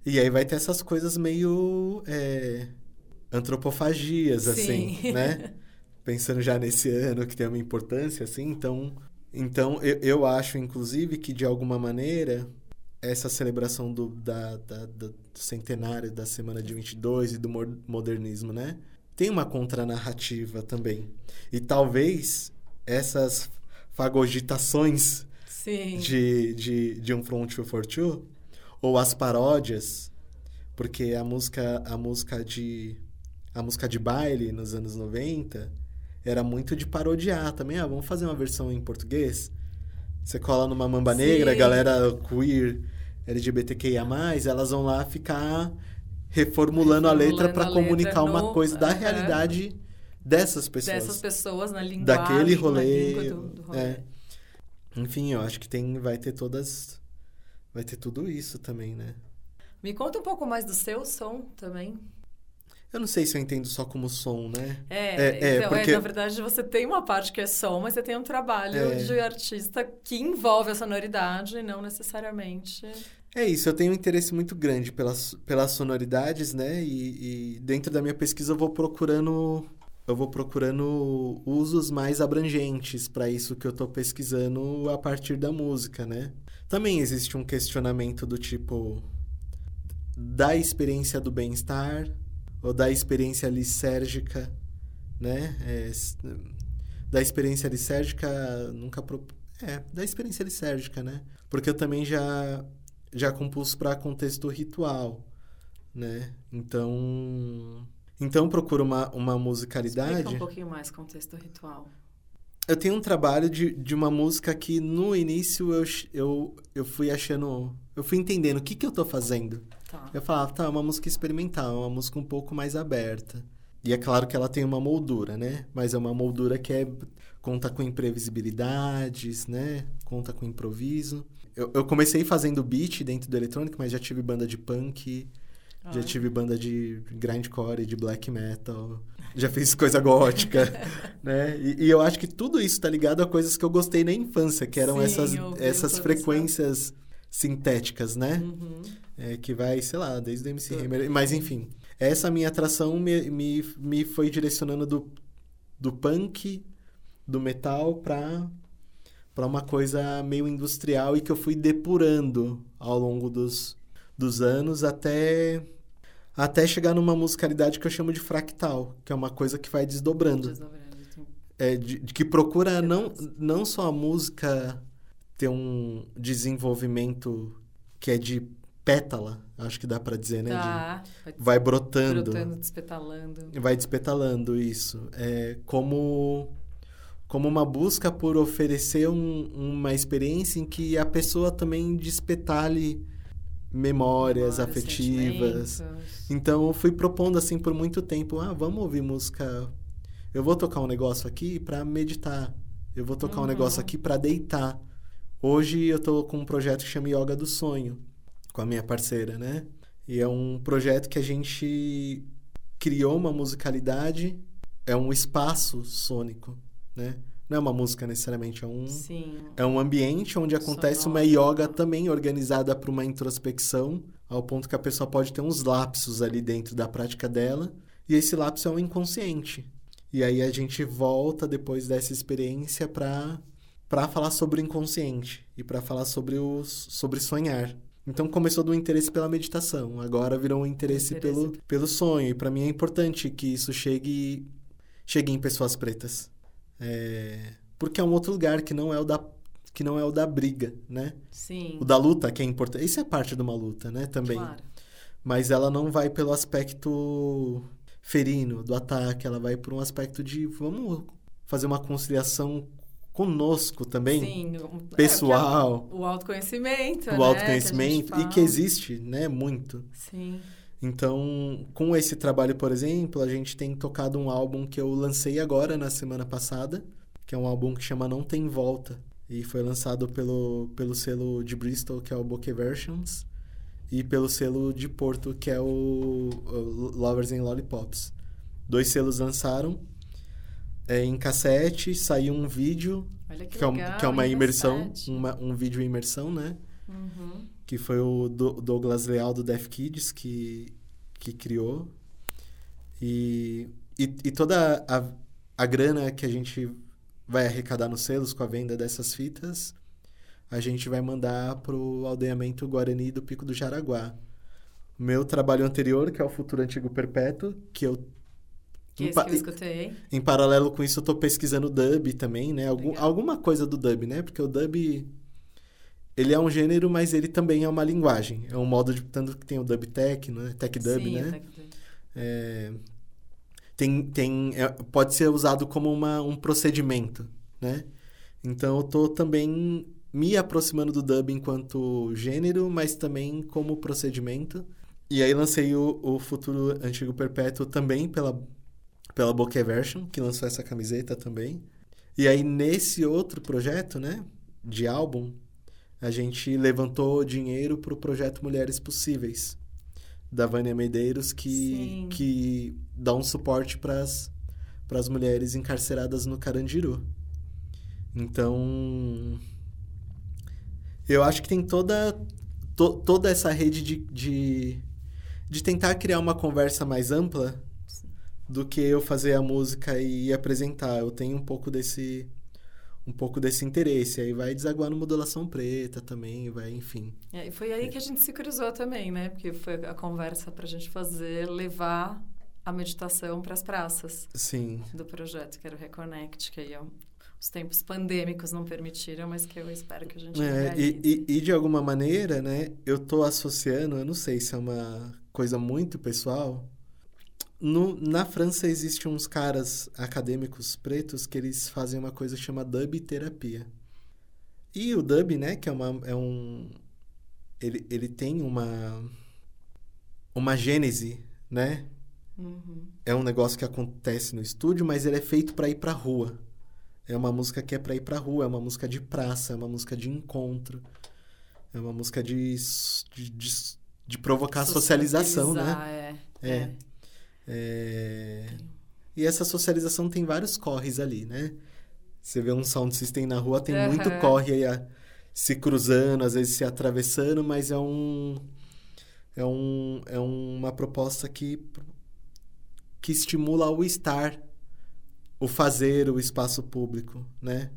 S3: e aí vai ter essas coisas meio é, antropofagias, assim,
S2: Sim.
S3: né? Pensando já nesse ano que tem uma importância, assim, então, então eu, eu acho, inclusive, que de alguma maneira essa celebração do, da, da- do centenário da Semana de 22 e do modernismo, né? Tem uma contranarrativa também. E talvez essas fagogitações
S2: Sim.
S3: de, de, de um Front 242 ou as paródias porque a música a música de a música de baile nos anos 90 era muito de parodiar também ah vamos fazer uma versão em português você cola numa mamba
S2: Sim.
S3: negra a galera queer LGBTQIA+, elas vão lá ficar reformulando, a letra
S2: Reformulando
S3: para
S2: a letra
S3: comunicar uma
S2: no-
S3: coisa da realidade dessas pessoas
S2: Dessas pessoas na linguagem,
S3: daquele
S2: na
S3: rolê,
S2: língua do, do rolê.
S3: é. Enfim, eu acho que tem, vai ter todas, vai ter tudo isso também, né?
S2: Me conta um pouco mais do seu som também.
S3: Eu não sei se eu entendo só como som, né?
S2: É,
S3: É, é,
S2: então,
S3: porque-
S2: é, na verdade, você tem uma parte que é som, mas você tem um trabalho
S3: É.
S2: de artista que envolve a sonoridade e não necessariamente.
S3: É isso, eu tenho um interesse muito grande pelas, pelas sonoridades, né? E, e dentro da minha pesquisa eu vou procurando eu vou procurando usos mais abrangentes para isso que eu estou pesquisando a partir da música, né? Também existe um questionamento do tipo da experiência do bem-estar ou da experiência lisérgica, né? É, da experiência lisérgica nunca pro... é da experiência lisérgica, né? Porque eu também já já compus para contexto ritual, né? Então então procuro uma, uma musicalidade.
S2: Explica um pouquinho mais contexto ritual.
S3: Eu tenho um trabalho de, de uma música que no início eu, eu, eu fui achando. Eu fui entendendo o que, que eu tô fazendo.
S2: Tá.
S3: Eu falava, tá, é uma música experimental, é uma música um pouco mais aberta. E é claro que ela tem uma moldura, né? Mas é uma moldura que é, conta com imprevisibilidades, né? Conta com improviso. Eu, eu comecei fazendo beat dentro do eletrônico, mas já tive banda de punk, já
S2: Ah.
S3: tive banda de grindcore, de black metal, já fiz coisa gótica, né? E, e eu acho que tudo isso tá ligado a coisas que eu gostei na infância, que eram
S2: Sim,
S3: essas, essas frequências sintéticas, né?
S2: Uhum.
S3: É, que vai, sei lá, desde o MC Hammer. Mas enfim, essa minha atração me, me, me foi direcionando do, do punk, do metal, pra, pra uma coisa meio industrial e que eu fui depurando ao longo dos, dos anos até, até chegar numa musicalidade que eu chamo de fractal, que é uma coisa que vai desdobrando.
S2: Desdobrando.
S3: É, de, de que procura não, não só a música ter um desenvolvimento que é de pétala, acho que dá pra dizer, né? De-
S2: Tá. Vai
S3: vai brotando,
S2: brotando, despetalando.
S3: vai despetalando isso. É como como uma busca por oferecer um- uma experiência em que a pessoa também despetale memórias,
S2: Memórias,
S3: afetivas.
S2: sentimentos.
S3: Então eu fui propondo assim por muito tempo, ah, vamos ouvir música. Eu vou tocar um negócio aqui pra meditar. Eu vou tocar um
S2: Uhum.
S3: negócio aqui pra deitar. Hoje eu tô com um projeto que chama Yoga do Sonho, com a minha parceira, né? E é um projeto que a gente criou uma musicalidade, é um espaço sônico, né? Não é uma música necessariamente, é um
S2: Sim.
S3: é um ambiente onde acontece uma
S2: Sonoro.
S3: yoga também organizada para uma introspecção, ao ponto que a pessoa pode ter uns lapsos ali dentro da prática dela, e esse lapso é um inconsciente. E aí a gente volta depois dessa experiência para para falar sobre o inconsciente e para falar sobre o sobre sonhar. Então começou do interesse pela meditação, agora virou um interesse,
S2: Interesse.
S3: pelo pelo sonho, e para mim é importante que isso chegue chegue em pessoas pretas. É, porque é um outro lugar que não é o da que não é o da briga, né?
S2: Sim.
S3: O da luta que é importante. Isso é parte de uma luta, né? Também.
S2: Claro.
S3: Mas ela não vai pelo aspecto ferino do ataque, ela vai por um aspecto de vamos fazer uma conciliação conosco também,
S2: Sim. um- é,
S3: pessoal,
S2: porque é o autoconhecimento.
S3: o
S2: né,
S3: autoconhecimento
S2: que
S3: e que existe, né? Muito.
S2: Sim.
S3: Então, com esse trabalho, por exemplo, a gente tem tocado um álbum que eu lancei agora na semana passada, que é um álbum que chama Não Tem Volta. E foi lançado pelo, pelo selo de Bristol, que é o Bokeh Versions, e pelo selo de Porto, que é o, o Lovers and Lollipops. Dois selos lançaram é, em cassete, saiu um vídeo,
S2: Olha que,
S3: que, é, um-
S2: legal.
S3: que é uma imersão, uma, um vídeo imersão, né?
S2: Uhum.
S3: Que foi o Do- Douglas Leal do Def Kids que, que criou. E, e, e toda a, a grana que a gente vai arrecadar nos selos com a venda dessas fitas, a gente vai mandar pro aldeamento Guarani do Pico do Jaraguá. Meu trabalho anterior, que é o Futuro Antigo Perpétuo, que eu
S2: Que
S3: em
S2: que eu escutei.
S3: em paralelo com isso, eu tô pesquisando dub também, né? Algum, alguma coisa do dub, né? Porque o dub, ele é um gênero, mas ele também é uma linguagem. É um modo de... Tanto que tem o dub tech, né? Tech dub,
S2: Sim,
S3: né? É, tem, tem, é, pode ser usado como uma, um procedimento, né? Então, eu tô também me aproximando do dub enquanto gênero, mas também como procedimento. E aí lancei o, o Futuro Antigo Perpétuo também pela, pela Bokeh Version, que lançou essa camiseta também. E aí, nesse outro projeto, né, de álbum, a gente levantou dinheiro para o projeto Mulheres Possíveis, da Vânia Medeiros, que,
S2: Sim.
S3: que dá um suporte para as mulheres encarceradas no Carandiru. Então, eu acho que tem toda, to- toda essa rede de, de, de tentar criar uma conversa mais ampla do que eu fazer a música e apresentar. Eu tenho um pouco desse um pouco desse interesse. Aí vai desaguar no modulação preta também, vai, enfim.
S2: É, e foi aí que a gente se cruzou também, né? Porque foi a conversa para a gente fazer, levar a meditação para as praças
S3: Sim.
S2: do projeto, que era o Reconnect, que aí ó, os tempos pandêmicos não permitiram, mas que eu espero que a gente
S3: É, e, e, e de alguma maneira, né, eu tô associando, eu não sei se é uma coisa muito pessoal. No, na França existem uns caras acadêmicos pretos que eles fazem uma coisa que chama dub terapia. E o dub, né, que é, uma, é um. Ele, ele tem uma. Uma gênese, né?
S2: Uhum.
S3: é um negócio que acontece no estúdio, mas ele é feito para ir pra rua. É uma música que é para ir pra rua, é uma música de praça, é uma música de encontro. É uma música de, de, de, de provocar socialização, né?
S2: Socializar, É.
S3: É. É... E essa socialização tem vários corres ali, né? Você vê um sound system na rua, tem muito
S2: Aham.
S3: corre aí. a- se cruzando, às vezes se atravessando, mas é um é, um, é uma proposta que, que estimula o estar, o fazer o espaço público, né?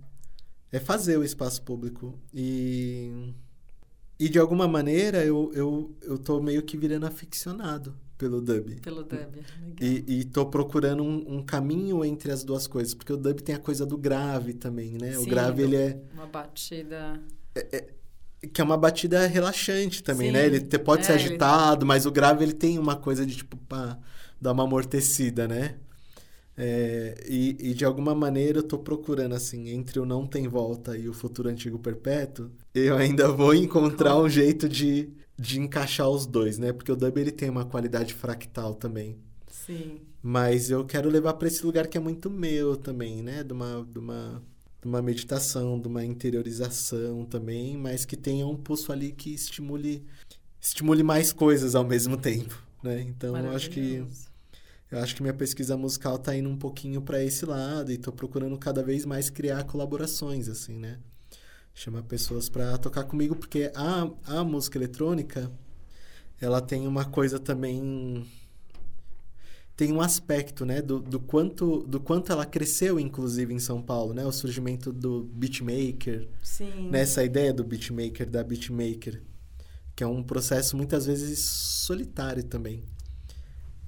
S3: É fazer o espaço público. E, e de alguma maneira eu, eu, eu tô meio que virando aficionado pelo dub.
S2: Pelo dub, legal.
S3: E, e tô procurando um, um, caminho entre as duas coisas, porque o dub tem a coisa do grave também, né?
S2: Sim,
S3: o grave, ele é...
S2: Uma batida...
S3: É, é, que é uma batida relaxante também,
S2: Sim.
S3: né? Ele te, pode
S2: É,
S3: ser
S2: ele-
S3: agitado, mas o grave ele tem uma coisa de tipo, pá, dar uma amortecida, né? É, e, e de alguma maneira eu tô procurando, assim, entre o Não Tem Volta e o Futuro Antigo Perpétuo, eu ainda vou encontrar um jeito de, de encaixar os dois, né? Porque o dub ele tem uma qualidade fractal também.
S2: Sim.
S3: Mas eu quero levar para esse lugar que é muito meu também, né? De uma, de uma, de uma meditação, de uma interiorização também, mas que tenha um pulso ali que estimule, estimule mais coisas ao mesmo tempo, né? Então eu acho que eu acho que minha pesquisa musical tá indo um pouquinho para esse lado e tô procurando cada vez mais criar colaborações assim, né? Chamar pessoas para tocar comigo porque a, a música eletrônica ela tem uma coisa também tem um aspecto, né, do, do quanto do quanto ela cresceu inclusive em São Paulo, né? O surgimento do beatmaker,
S2: Sim.
S3: nessa ideia do beatmaker, da beatmaker, que é um processo muitas vezes solitário também.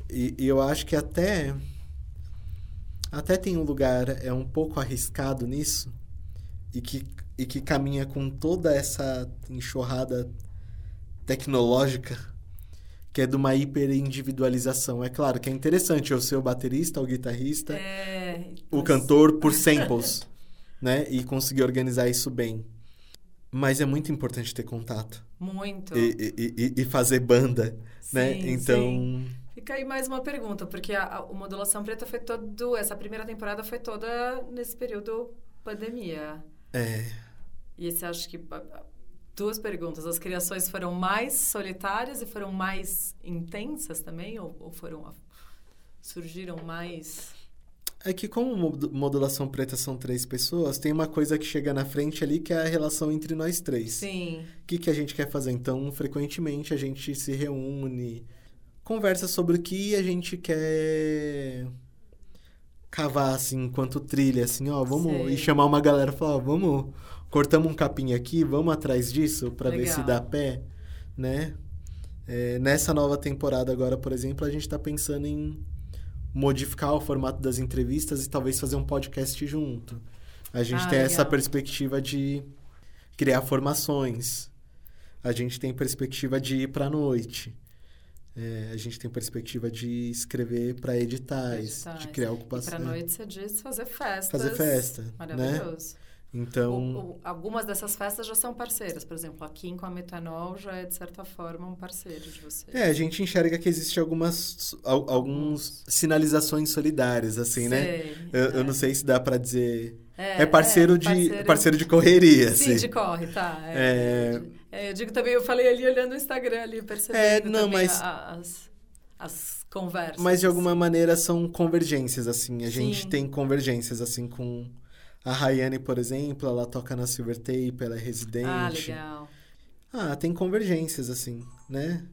S3: E, e eu acho que até até tem um lugar é um pouco arriscado nisso e que e que caminha com toda essa enxurrada tecnológica que é de uma hiperindividualização. É claro que é interessante eu ser o baterista, o guitarrista,
S2: É,
S3: o cantor por samples, né? E conseguir organizar isso bem. Mas é muito importante ter contato
S2: Muito.
S3: e, e, e- fazer banda, né?
S2: Sim,
S3: Então,
S2: sim. Fica aí mais uma pergunta, porque a, a, o Modulação Preta foi todo. Essa primeira temporada foi toda nesse período pandemia.
S3: É,
S2: E você acha que. Duas perguntas. As criações foram mais solitárias e foram mais intensas também? Ou, ou foram. surgiram mais.
S3: é que como modu- modulação preta são três pessoas, tem uma coisa que chega na frente ali que é a relação entre nós três.
S2: Sim.
S3: O que, que a gente quer fazer? Então, frequentemente a gente se reúne, conversa sobre o que a gente quer cavar, assim, enquanto trilha, assim, ó, vamos...
S2: Sei.
S3: E chamar uma galera e falar, ó, vamos... Cortamos um capim aqui, vamos atrás disso pra ver se dá pé, né? É, nessa nova temporada agora, por exemplo, a gente tá pensando em modificar o formato das entrevistas e talvez fazer um podcast junto. A gente
S2: Ah,
S3: tem essa
S2: legal.
S3: perspectiva de criar formações. A gente tem perspectiva de ir para noite. É, a gente tem perspectiva de escrever para editais,
S2: Editais.
S3: de criar
S2: E
S3: ocupação.
S2: pra noite você diz fazer festas.
S3: Fazer festa, né?
S2: Maravilhoso.
S3: Então,
S2: O- o- algumas dessas festas já são parceiras. Por exemplo, a Kim com a Metanol já é, de certa forma, um parceiro de vocês.
S3: é, a gente enxerga que existe algumas al- alguns sinalizações solidárias assim, né? Eu,
S2: é.
S3: eu não sei se dá para dizer
S2: É,
S3: é, parceiro
S2: é,
S3: de
S2: parceiro-
S3: parceiro de correria,
S2: Sim,
S3: assim.
S2: de corre, tá.
S3: É.
S2: É, eu digo também, eu falei ali olhando o Instagram ali, percebendo
S3: É, não,
S2: também
S3: mas-
S2: a- as, as conversas.
S3: Mas de alguma maneira são convergências, assim. A gente
S2: Sim.
S3: tem convergências, assim, com a Rayane, por exemplo, ela toca na Silver Tape, ela é residente.
S2: Ah, legal.
S3: Ah, tem convergências, assim, né?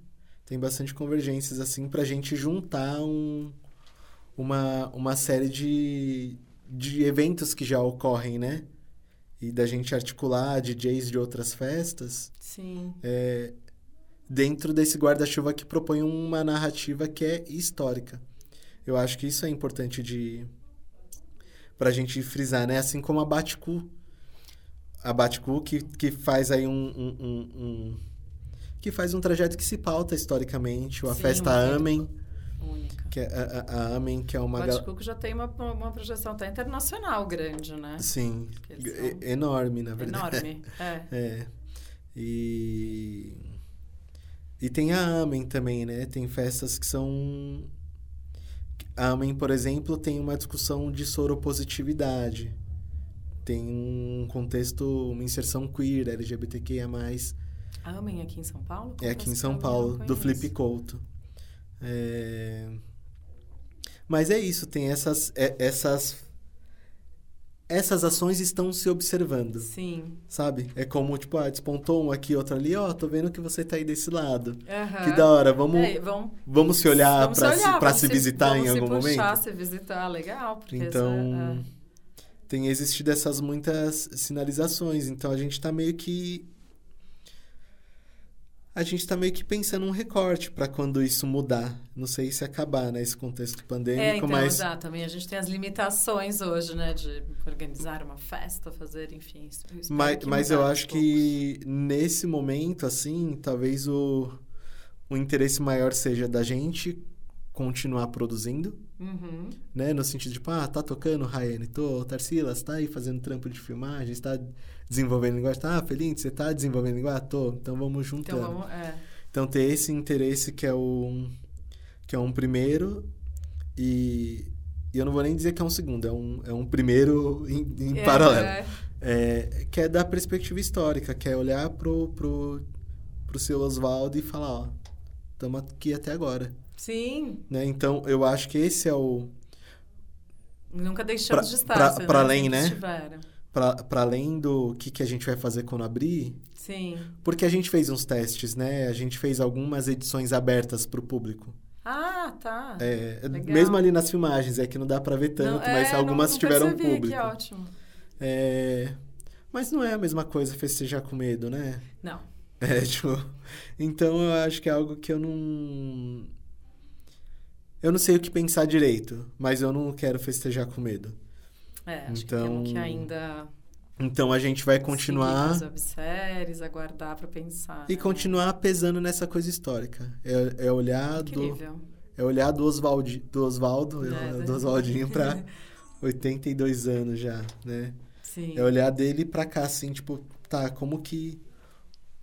S3: Tem bastante convergências, assim, pra gente juntar um, uma, uma série de, de eventos que já ocorrem, né? E da gente articular DJs de outras festas
S2: Sim.
S3: é, dentro desse guarda-chuva que propõe uma narrativa que é histórica. Eu acho que isso é importante de pra gente frisar, né? Assim como a Baticu. A Baticu que, que faz aí um, um- um- um- que faz um trajeto que se pauta historicamente, ou a
S2: Sim,
S3: festa Amém,
S2: Única.
S3: que é a, a- a Amém, que é uma
S2: O Baticuco já tem uma, uma projeção até internacional grande, né?
S3: sim, e- enorme, na verdade.
S2: Enorme. É.
S3: É. E. E tem a Amen também, né? Tem festas que são. A Amen, por exemplo, tem uma discussão de soropositividade. Tem um contexto, uma inserção queer, LGBTQIA.
S2: Amem aqui em São Paulo?
S3: É aqui em São Paulo,
S2: não
S3: do. Felipe Couto. É... Mas é isso, tem essas, é- essas, essas ações estão se observando.
S2: Sim.
S3: Sabe? É como, tipo, ah, despontou um aqui, outro ali, ó, oh, tô vendo que você tá aí desse lado.
S2: Uhum.
S3: Que da hora, vamos,
S2: é, vamos,
S3: vamos se olhar
S2: vamos
S3: pra
S2: se, olhar,
S3: se, pra se visitar em
S2: se
S3: algum momento.
S2: se visitar, legal. Porque
S3: Então,
S2: essa, é.
S3: tem existido essas muitas sinalizações. Então, a gente tá meio que a gente está meio que pensando um recorte para quando isso mudar. Não sei se acabar, né? Esse contexto pandêmico,
S2: é, então,
S3: mas...
S2: Também a gente tem as limitações hoje, né? De organizar uma festa, fazer, enfim...
S3: Mas mas eu acho que nesse momento, assim, talvez o, o interesse maior seja da gente continuar produzindo,
S2: uhum.
S3: né? No sentido de, tipo, ah, tá tocando, Rayane, tô, Tarsilas, tá aí fazendo trampo de filmagem, está desenvolvendo linguagem, tá, Felinho, você tá desenvolvendo linguagem? Tô, então vamos juntando.
S2: Então, vamos, é.
S3: então ter esse interesse que é o que é um primeiro e, e eu não vou nem dizer que é um segundo, é um, é um primeiro em, em
S2: é,
S3: paralelo.
S2: É.
S3: É, que é da perspectiva histórica, que é olhar pro, pro, pro seu Oswaldo e falar, ó, estamos aqui até agora.
S2: Sim.
S3: Né? Então, eu acho que esse é o...
S2: Nunca deixamos
S3: pra,
S2: de estar.
S3: Pra,
S2: né?
S3: além, né?
S2: Estiveram.
S3: Pra além do que, que a gente vai fazer quando abrir...
S2: Sim.
S3: Porque a gente fez uns testes, né? A gente fez algumas edições abertas pro público.
S2: Ah, tá.
S3: É,
S2: Legal.
S3: mesmo ali nas filmagens, é que não dá pra ver tanto,
S2: não,
S3: mas
S2: é,
S3: algumas
S2: não, não
S3: tiveram
S2: percebi,
S3: público.
S2: Que ótimo.
S3: É, mas não é a mesma coisa festejar com medo, né?
S2: Não.
S3: É, tipo. Então eu acho que é algo que eu não. Eu não sei o que pensar direito, mas eu não quero festejar com medo.
S2: É, acho
S3: Então-
S2: que temos que ainda
S3: Então a gente vai continuar
S2: as webséries, aguardar pra pensar.
S3: e
S2: né?
S3: continuar pesando nessa coisa histórica. É, é olhar do,
S2: Incrível.
S3: é olhar do Oswaldi, do Oswaldo,
S2: É, né?
S3: do Oswaldinho pra 82 anos já, né?
S2: Sim.
S3: É olhar dele pra cá, assim, tipo, tá, como que.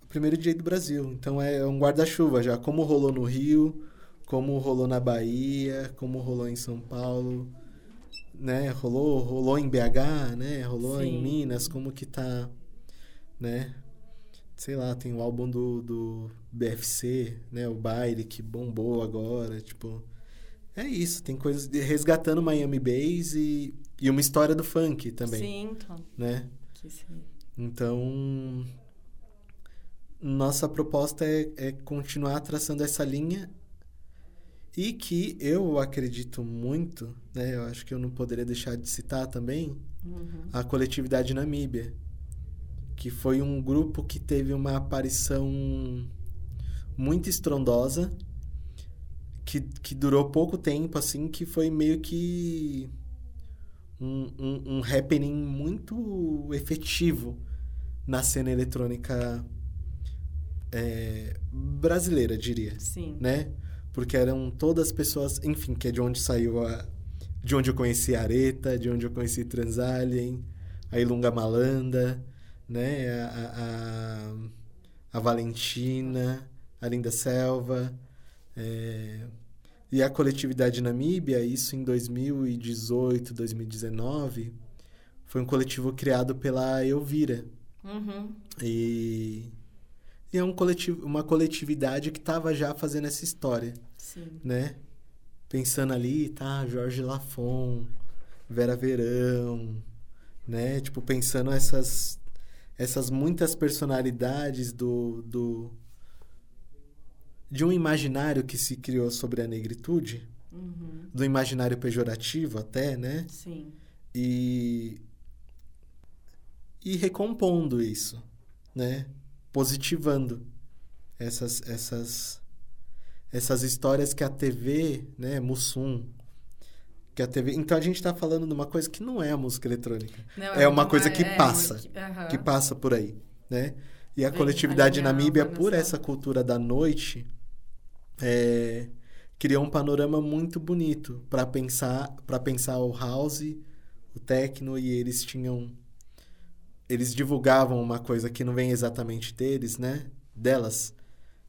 S3: Primeiro dia do Brasil. Então é um guarda-chuva já. Como rolou no Rio, como rolou na Bahia, como rolou em São Paulo, né? Rolou, rolou em BH, né? Rolou em
S2: Sim.
S3: Minas, como que tá, né? Sei lá, tem o álbum do, do BFC, né? O baile que bombou agora, tipo. É isso, tem coisas resgatando Miami Bass e, e uma história do funk também,
S2: Sim, então.
S3: né?
S2: Sim.
S3: Então, nossa proposta é, é continuar traçando essa linha e que eu acredito muito, né? Eu acho que eu não poderia deixar de citar também
S2: Uhum.
S3: a coletividade Namíbia, que foi um grupo que teve uma aparição muito estrondosa, que, que durou pouco tempo, assim, que foi meio que um, um, um happening muito efetivo na cena eletrônica é, brasileira, diria,
S2: Sim.
S3: né? Porque eram todas pessoas, enfim, que é de onde saiu a... De onde eu conheci a Areta, de onde eu conheci Transalien, a Ilunga Malanda, né? A, a, a Valentina, a Linda Selva, é, e a coletividade Namíbia, isso em 2018, 2019, foi um coletivo criado pela Elvira.
S2: Uhum.
S3: E, e é um coletivo, uma coletividade que estava já fazendo essa história,
S2: Sim.
S3: né? Pensando ali, tá, Jorge Lafon, Vera Verão, né? Tipo, pensando essas, essas muitas personalidades do, do de um imaginário que se criou sobre a negritude,
S2: Uhum.
S3: do imaginário pejorativo até, né?
S2: Sim.
S3: e e recompondo isso, né? Positivando essas essas essas histórias que a TV, né, Mussum, que a TV, então a gente está falando de uma coisa que não é a música eletrônica,
S2: Não,
S3: É uma coisa que
S2: é,
S3: passa,
S2: uma- aham.
S3: que passa por aí, né? E a
S2: Bem
S3: coletividade Namíbia, por essa cultura da noite, é, criou um panorama muito bonito para pensar, para pensar o house, o techno e eles tinham eles divulgavam uma coisa que não vem exatamente deles, né? Delas,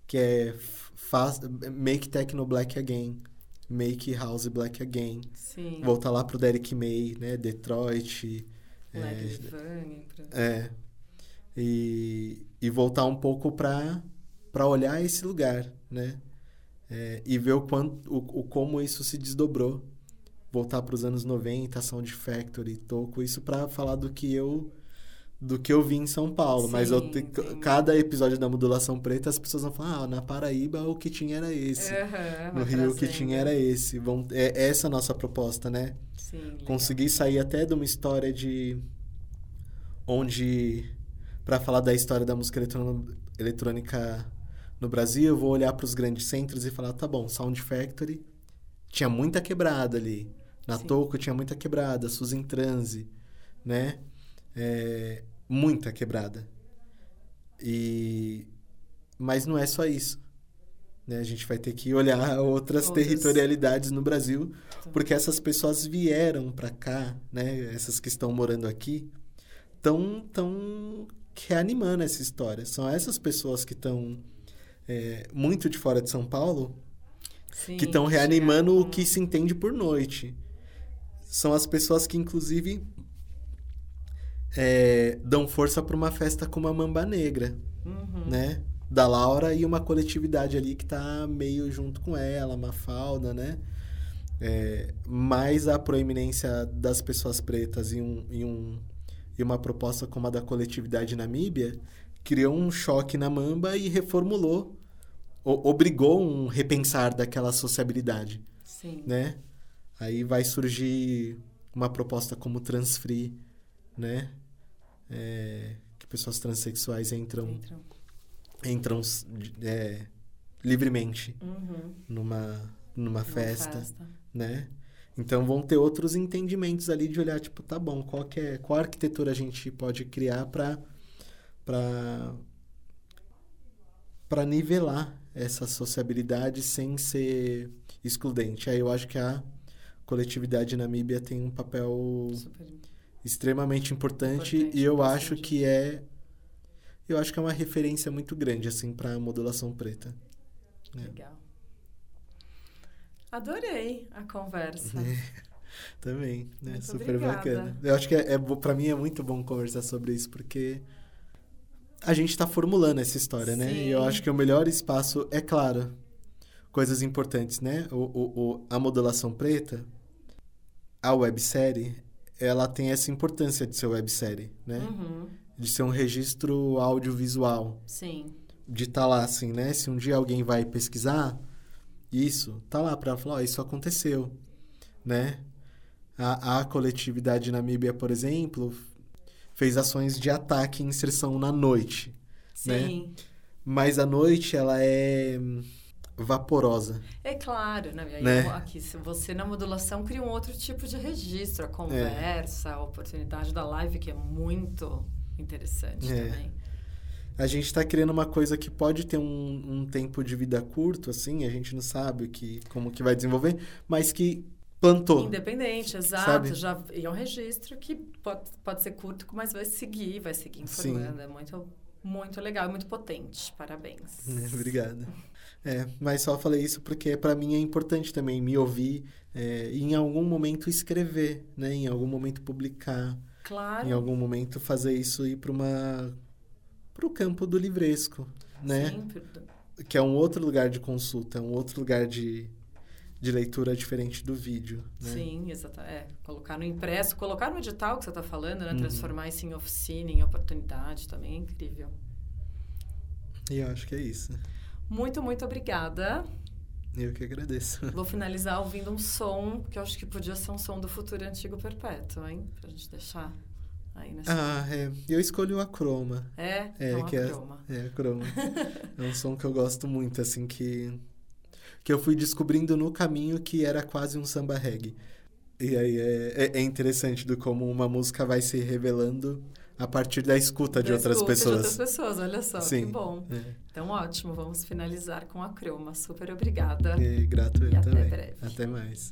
S3: que é faz, make techno black again, make house black again.
S2: Sim.
S3: Voltar lá pro Derek May, né? Detroit,
S2: Black
S3: é,
S2: pra-
S3: é. E, e voltar um pouco para para olhar esse lugar, né? É, e ver o quanto o, o como isso se desdobrou voltar para os anos 90, Sound Factory, Toco, isso para falar do que eu do que eu vi em São Paulo, sim, mas te, cada episódio da modulação preta as pessoas vão falar, ah, na Paraíba o que tinha era esse. Uhum, no Rio o que tinha era esse. Vão, é essa a nossa proposta, né? Sim, Conseguir sair até de uma história de onde para falar da história da música eletrônica no Brasil, eu vou olhar para os grandes centros e falar, tá bom, Sound Factory tinha muita quebrada ali. Na Sim. Toco tinha muita quebrada, Susan Transe, né? É, muita quebrada. E mas não é só isso. Né? A gente vai ter que olhar outras, outras... territorialidades no Brasil, porque essas pessoas vieram para cá, né? Essas que estão morando aqui, tão tão reanimando essa história. São essas pessoas que estão é, muito de fora de São Paulo Sim, que estão reanimando o que se entende por noite. São as pessoas que, inclusive, é, dão força para uma festa como a Mamba Negra, uhum. né? Da Laura e uma coletividade ali que tá meio junto com ela, Mafalda, né? É, mais a proeminência das pessoas pretas e, um, e, um, e uma proposta como a da coletividade Namíbia criou um choque na Mamba e reformulou, o, obrigou um repensar daquela sociabilidade, Sim. né? Aí vai surgir uma proposta como Transfree, né? É, que pessoas transexuais entram entram, entram é, livremente uhum. numa, numa festa, festa, né? Então vão ter outros entendimentos ali de olhar tipo, tá bom, qual que é, qual arquitetura a gente pode criar para para para nivelar essa sociabilidade sem ser excludente. Aí eu acho que a coletividade Namíbia tem um papel Super extremamente importante, importante e eu acho que é eu acho que é uma referência muito grande assim para a modulação preta.
S2: É. Legal. Adorei a conversa.
S3: Também, né? Muito Super obrigada. bacana. Eu acho que é, é para mim é muito bom conversar sobre isso porque a gente está formulando essa história, Sim. né? E eu acho que o melhor espaço é claro, coisas importantes, né? O, o, o a modulação preta, a websérie ela tem essa importância de ser websérie, né? Uhum. De ser um registro audiovisual.
S2: Sim.
S3: De estar tá lá, assim, né? Se um dia alguém vai pesquisar isso, tá lá para falar, oh, isso aconteceu, né? A, a coletividade Namíbia, por exemplo, fez ações de ataque e inserção na noite, né? Sim. né? Mas a noite, ela é vaporosa.
S2: É claro, né? Aí, né? Aqui, se você na modulação cria um outro tipo de registro, a conversa, é. a oportunidade da live, que é muito interessante é. também.
S3: A gente está criando uma coisa que pode ter um, um, tempo de vida curto, assim, a gente não sabe que, como que vai desenvolver, mas que plantou.
S2: Independente, exato. Sabe? Já, e é um registro que pode, pode ser curto, mas vai seguir, vai seguir informando. Sim. É muito, muito legal, muito potente. Parabéns.
S3: É, obrigado. É, mas só falei isso porque para mim é importante também me ouvir é, e em algum momento escrever, né? Em algum momento publicar.
S2: Claro.
S3: Em algum momento fazer isso ir para uma para o campo do livresco, né? Sim. Que é um outro lugar de consulta, um outro lugar de, de leitura diferente do vídeo. Né?
S2: Sim, exatamente. É, colocar no impresso, colocar no edital que você está falando, né? Uhum. Transformar isso em oficina, em oportunidade também é incrível.
S3: E eu acho que é isso.
S2: Muito, muito obrigada.
S3: Eu que agradeço.
S2: Vou finalizar ouvindo um som que eu acho que podia ser um som do futuro antigo perpétuo, hein? Pra gente deixar aí nessa.
S3: Ah, é. Eu escolho a croma.
S2: É?
S3: É,
S2: então
S3: que
S2: a
S3: é,
S2: croma.
S3: É, a croma. é um som que eu gosto muito, assim, que. Que eu fui descobrindo no caminho que era quase um samba reggae. E aí é, é, é interessante do como uma música vai se revelando a partir da escuta de da outras escuta pessoas. De
S2: outras pessoas, olha só, Sim, que bom. É. Então, ótimo, vamos finalizar com a croma. Super obrigada.
S3: E grato eu
S2: e
S3: também.
S2: Até breve.
S3: Até mais.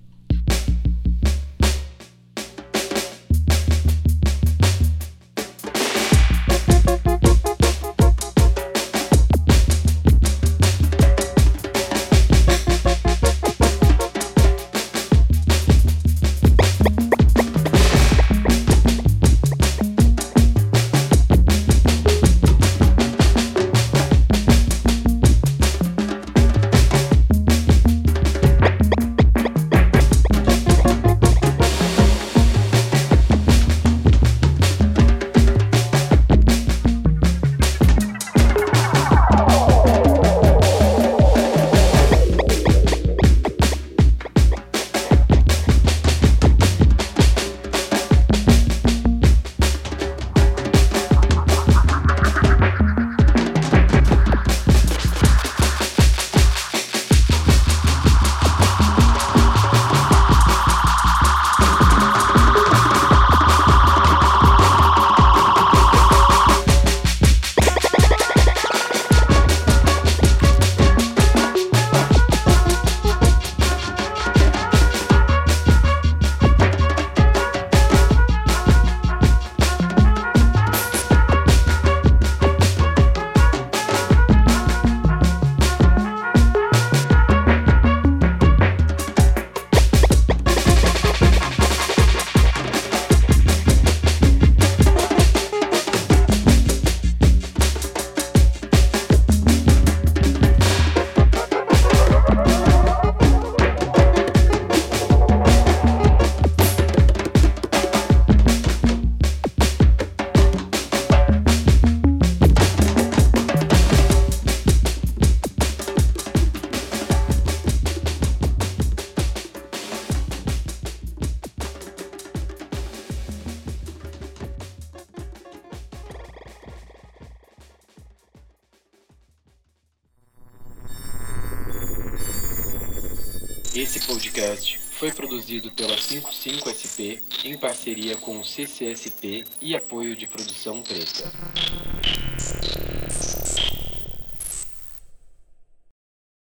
S1: Parceria com o CCSP e apoio de produção preta.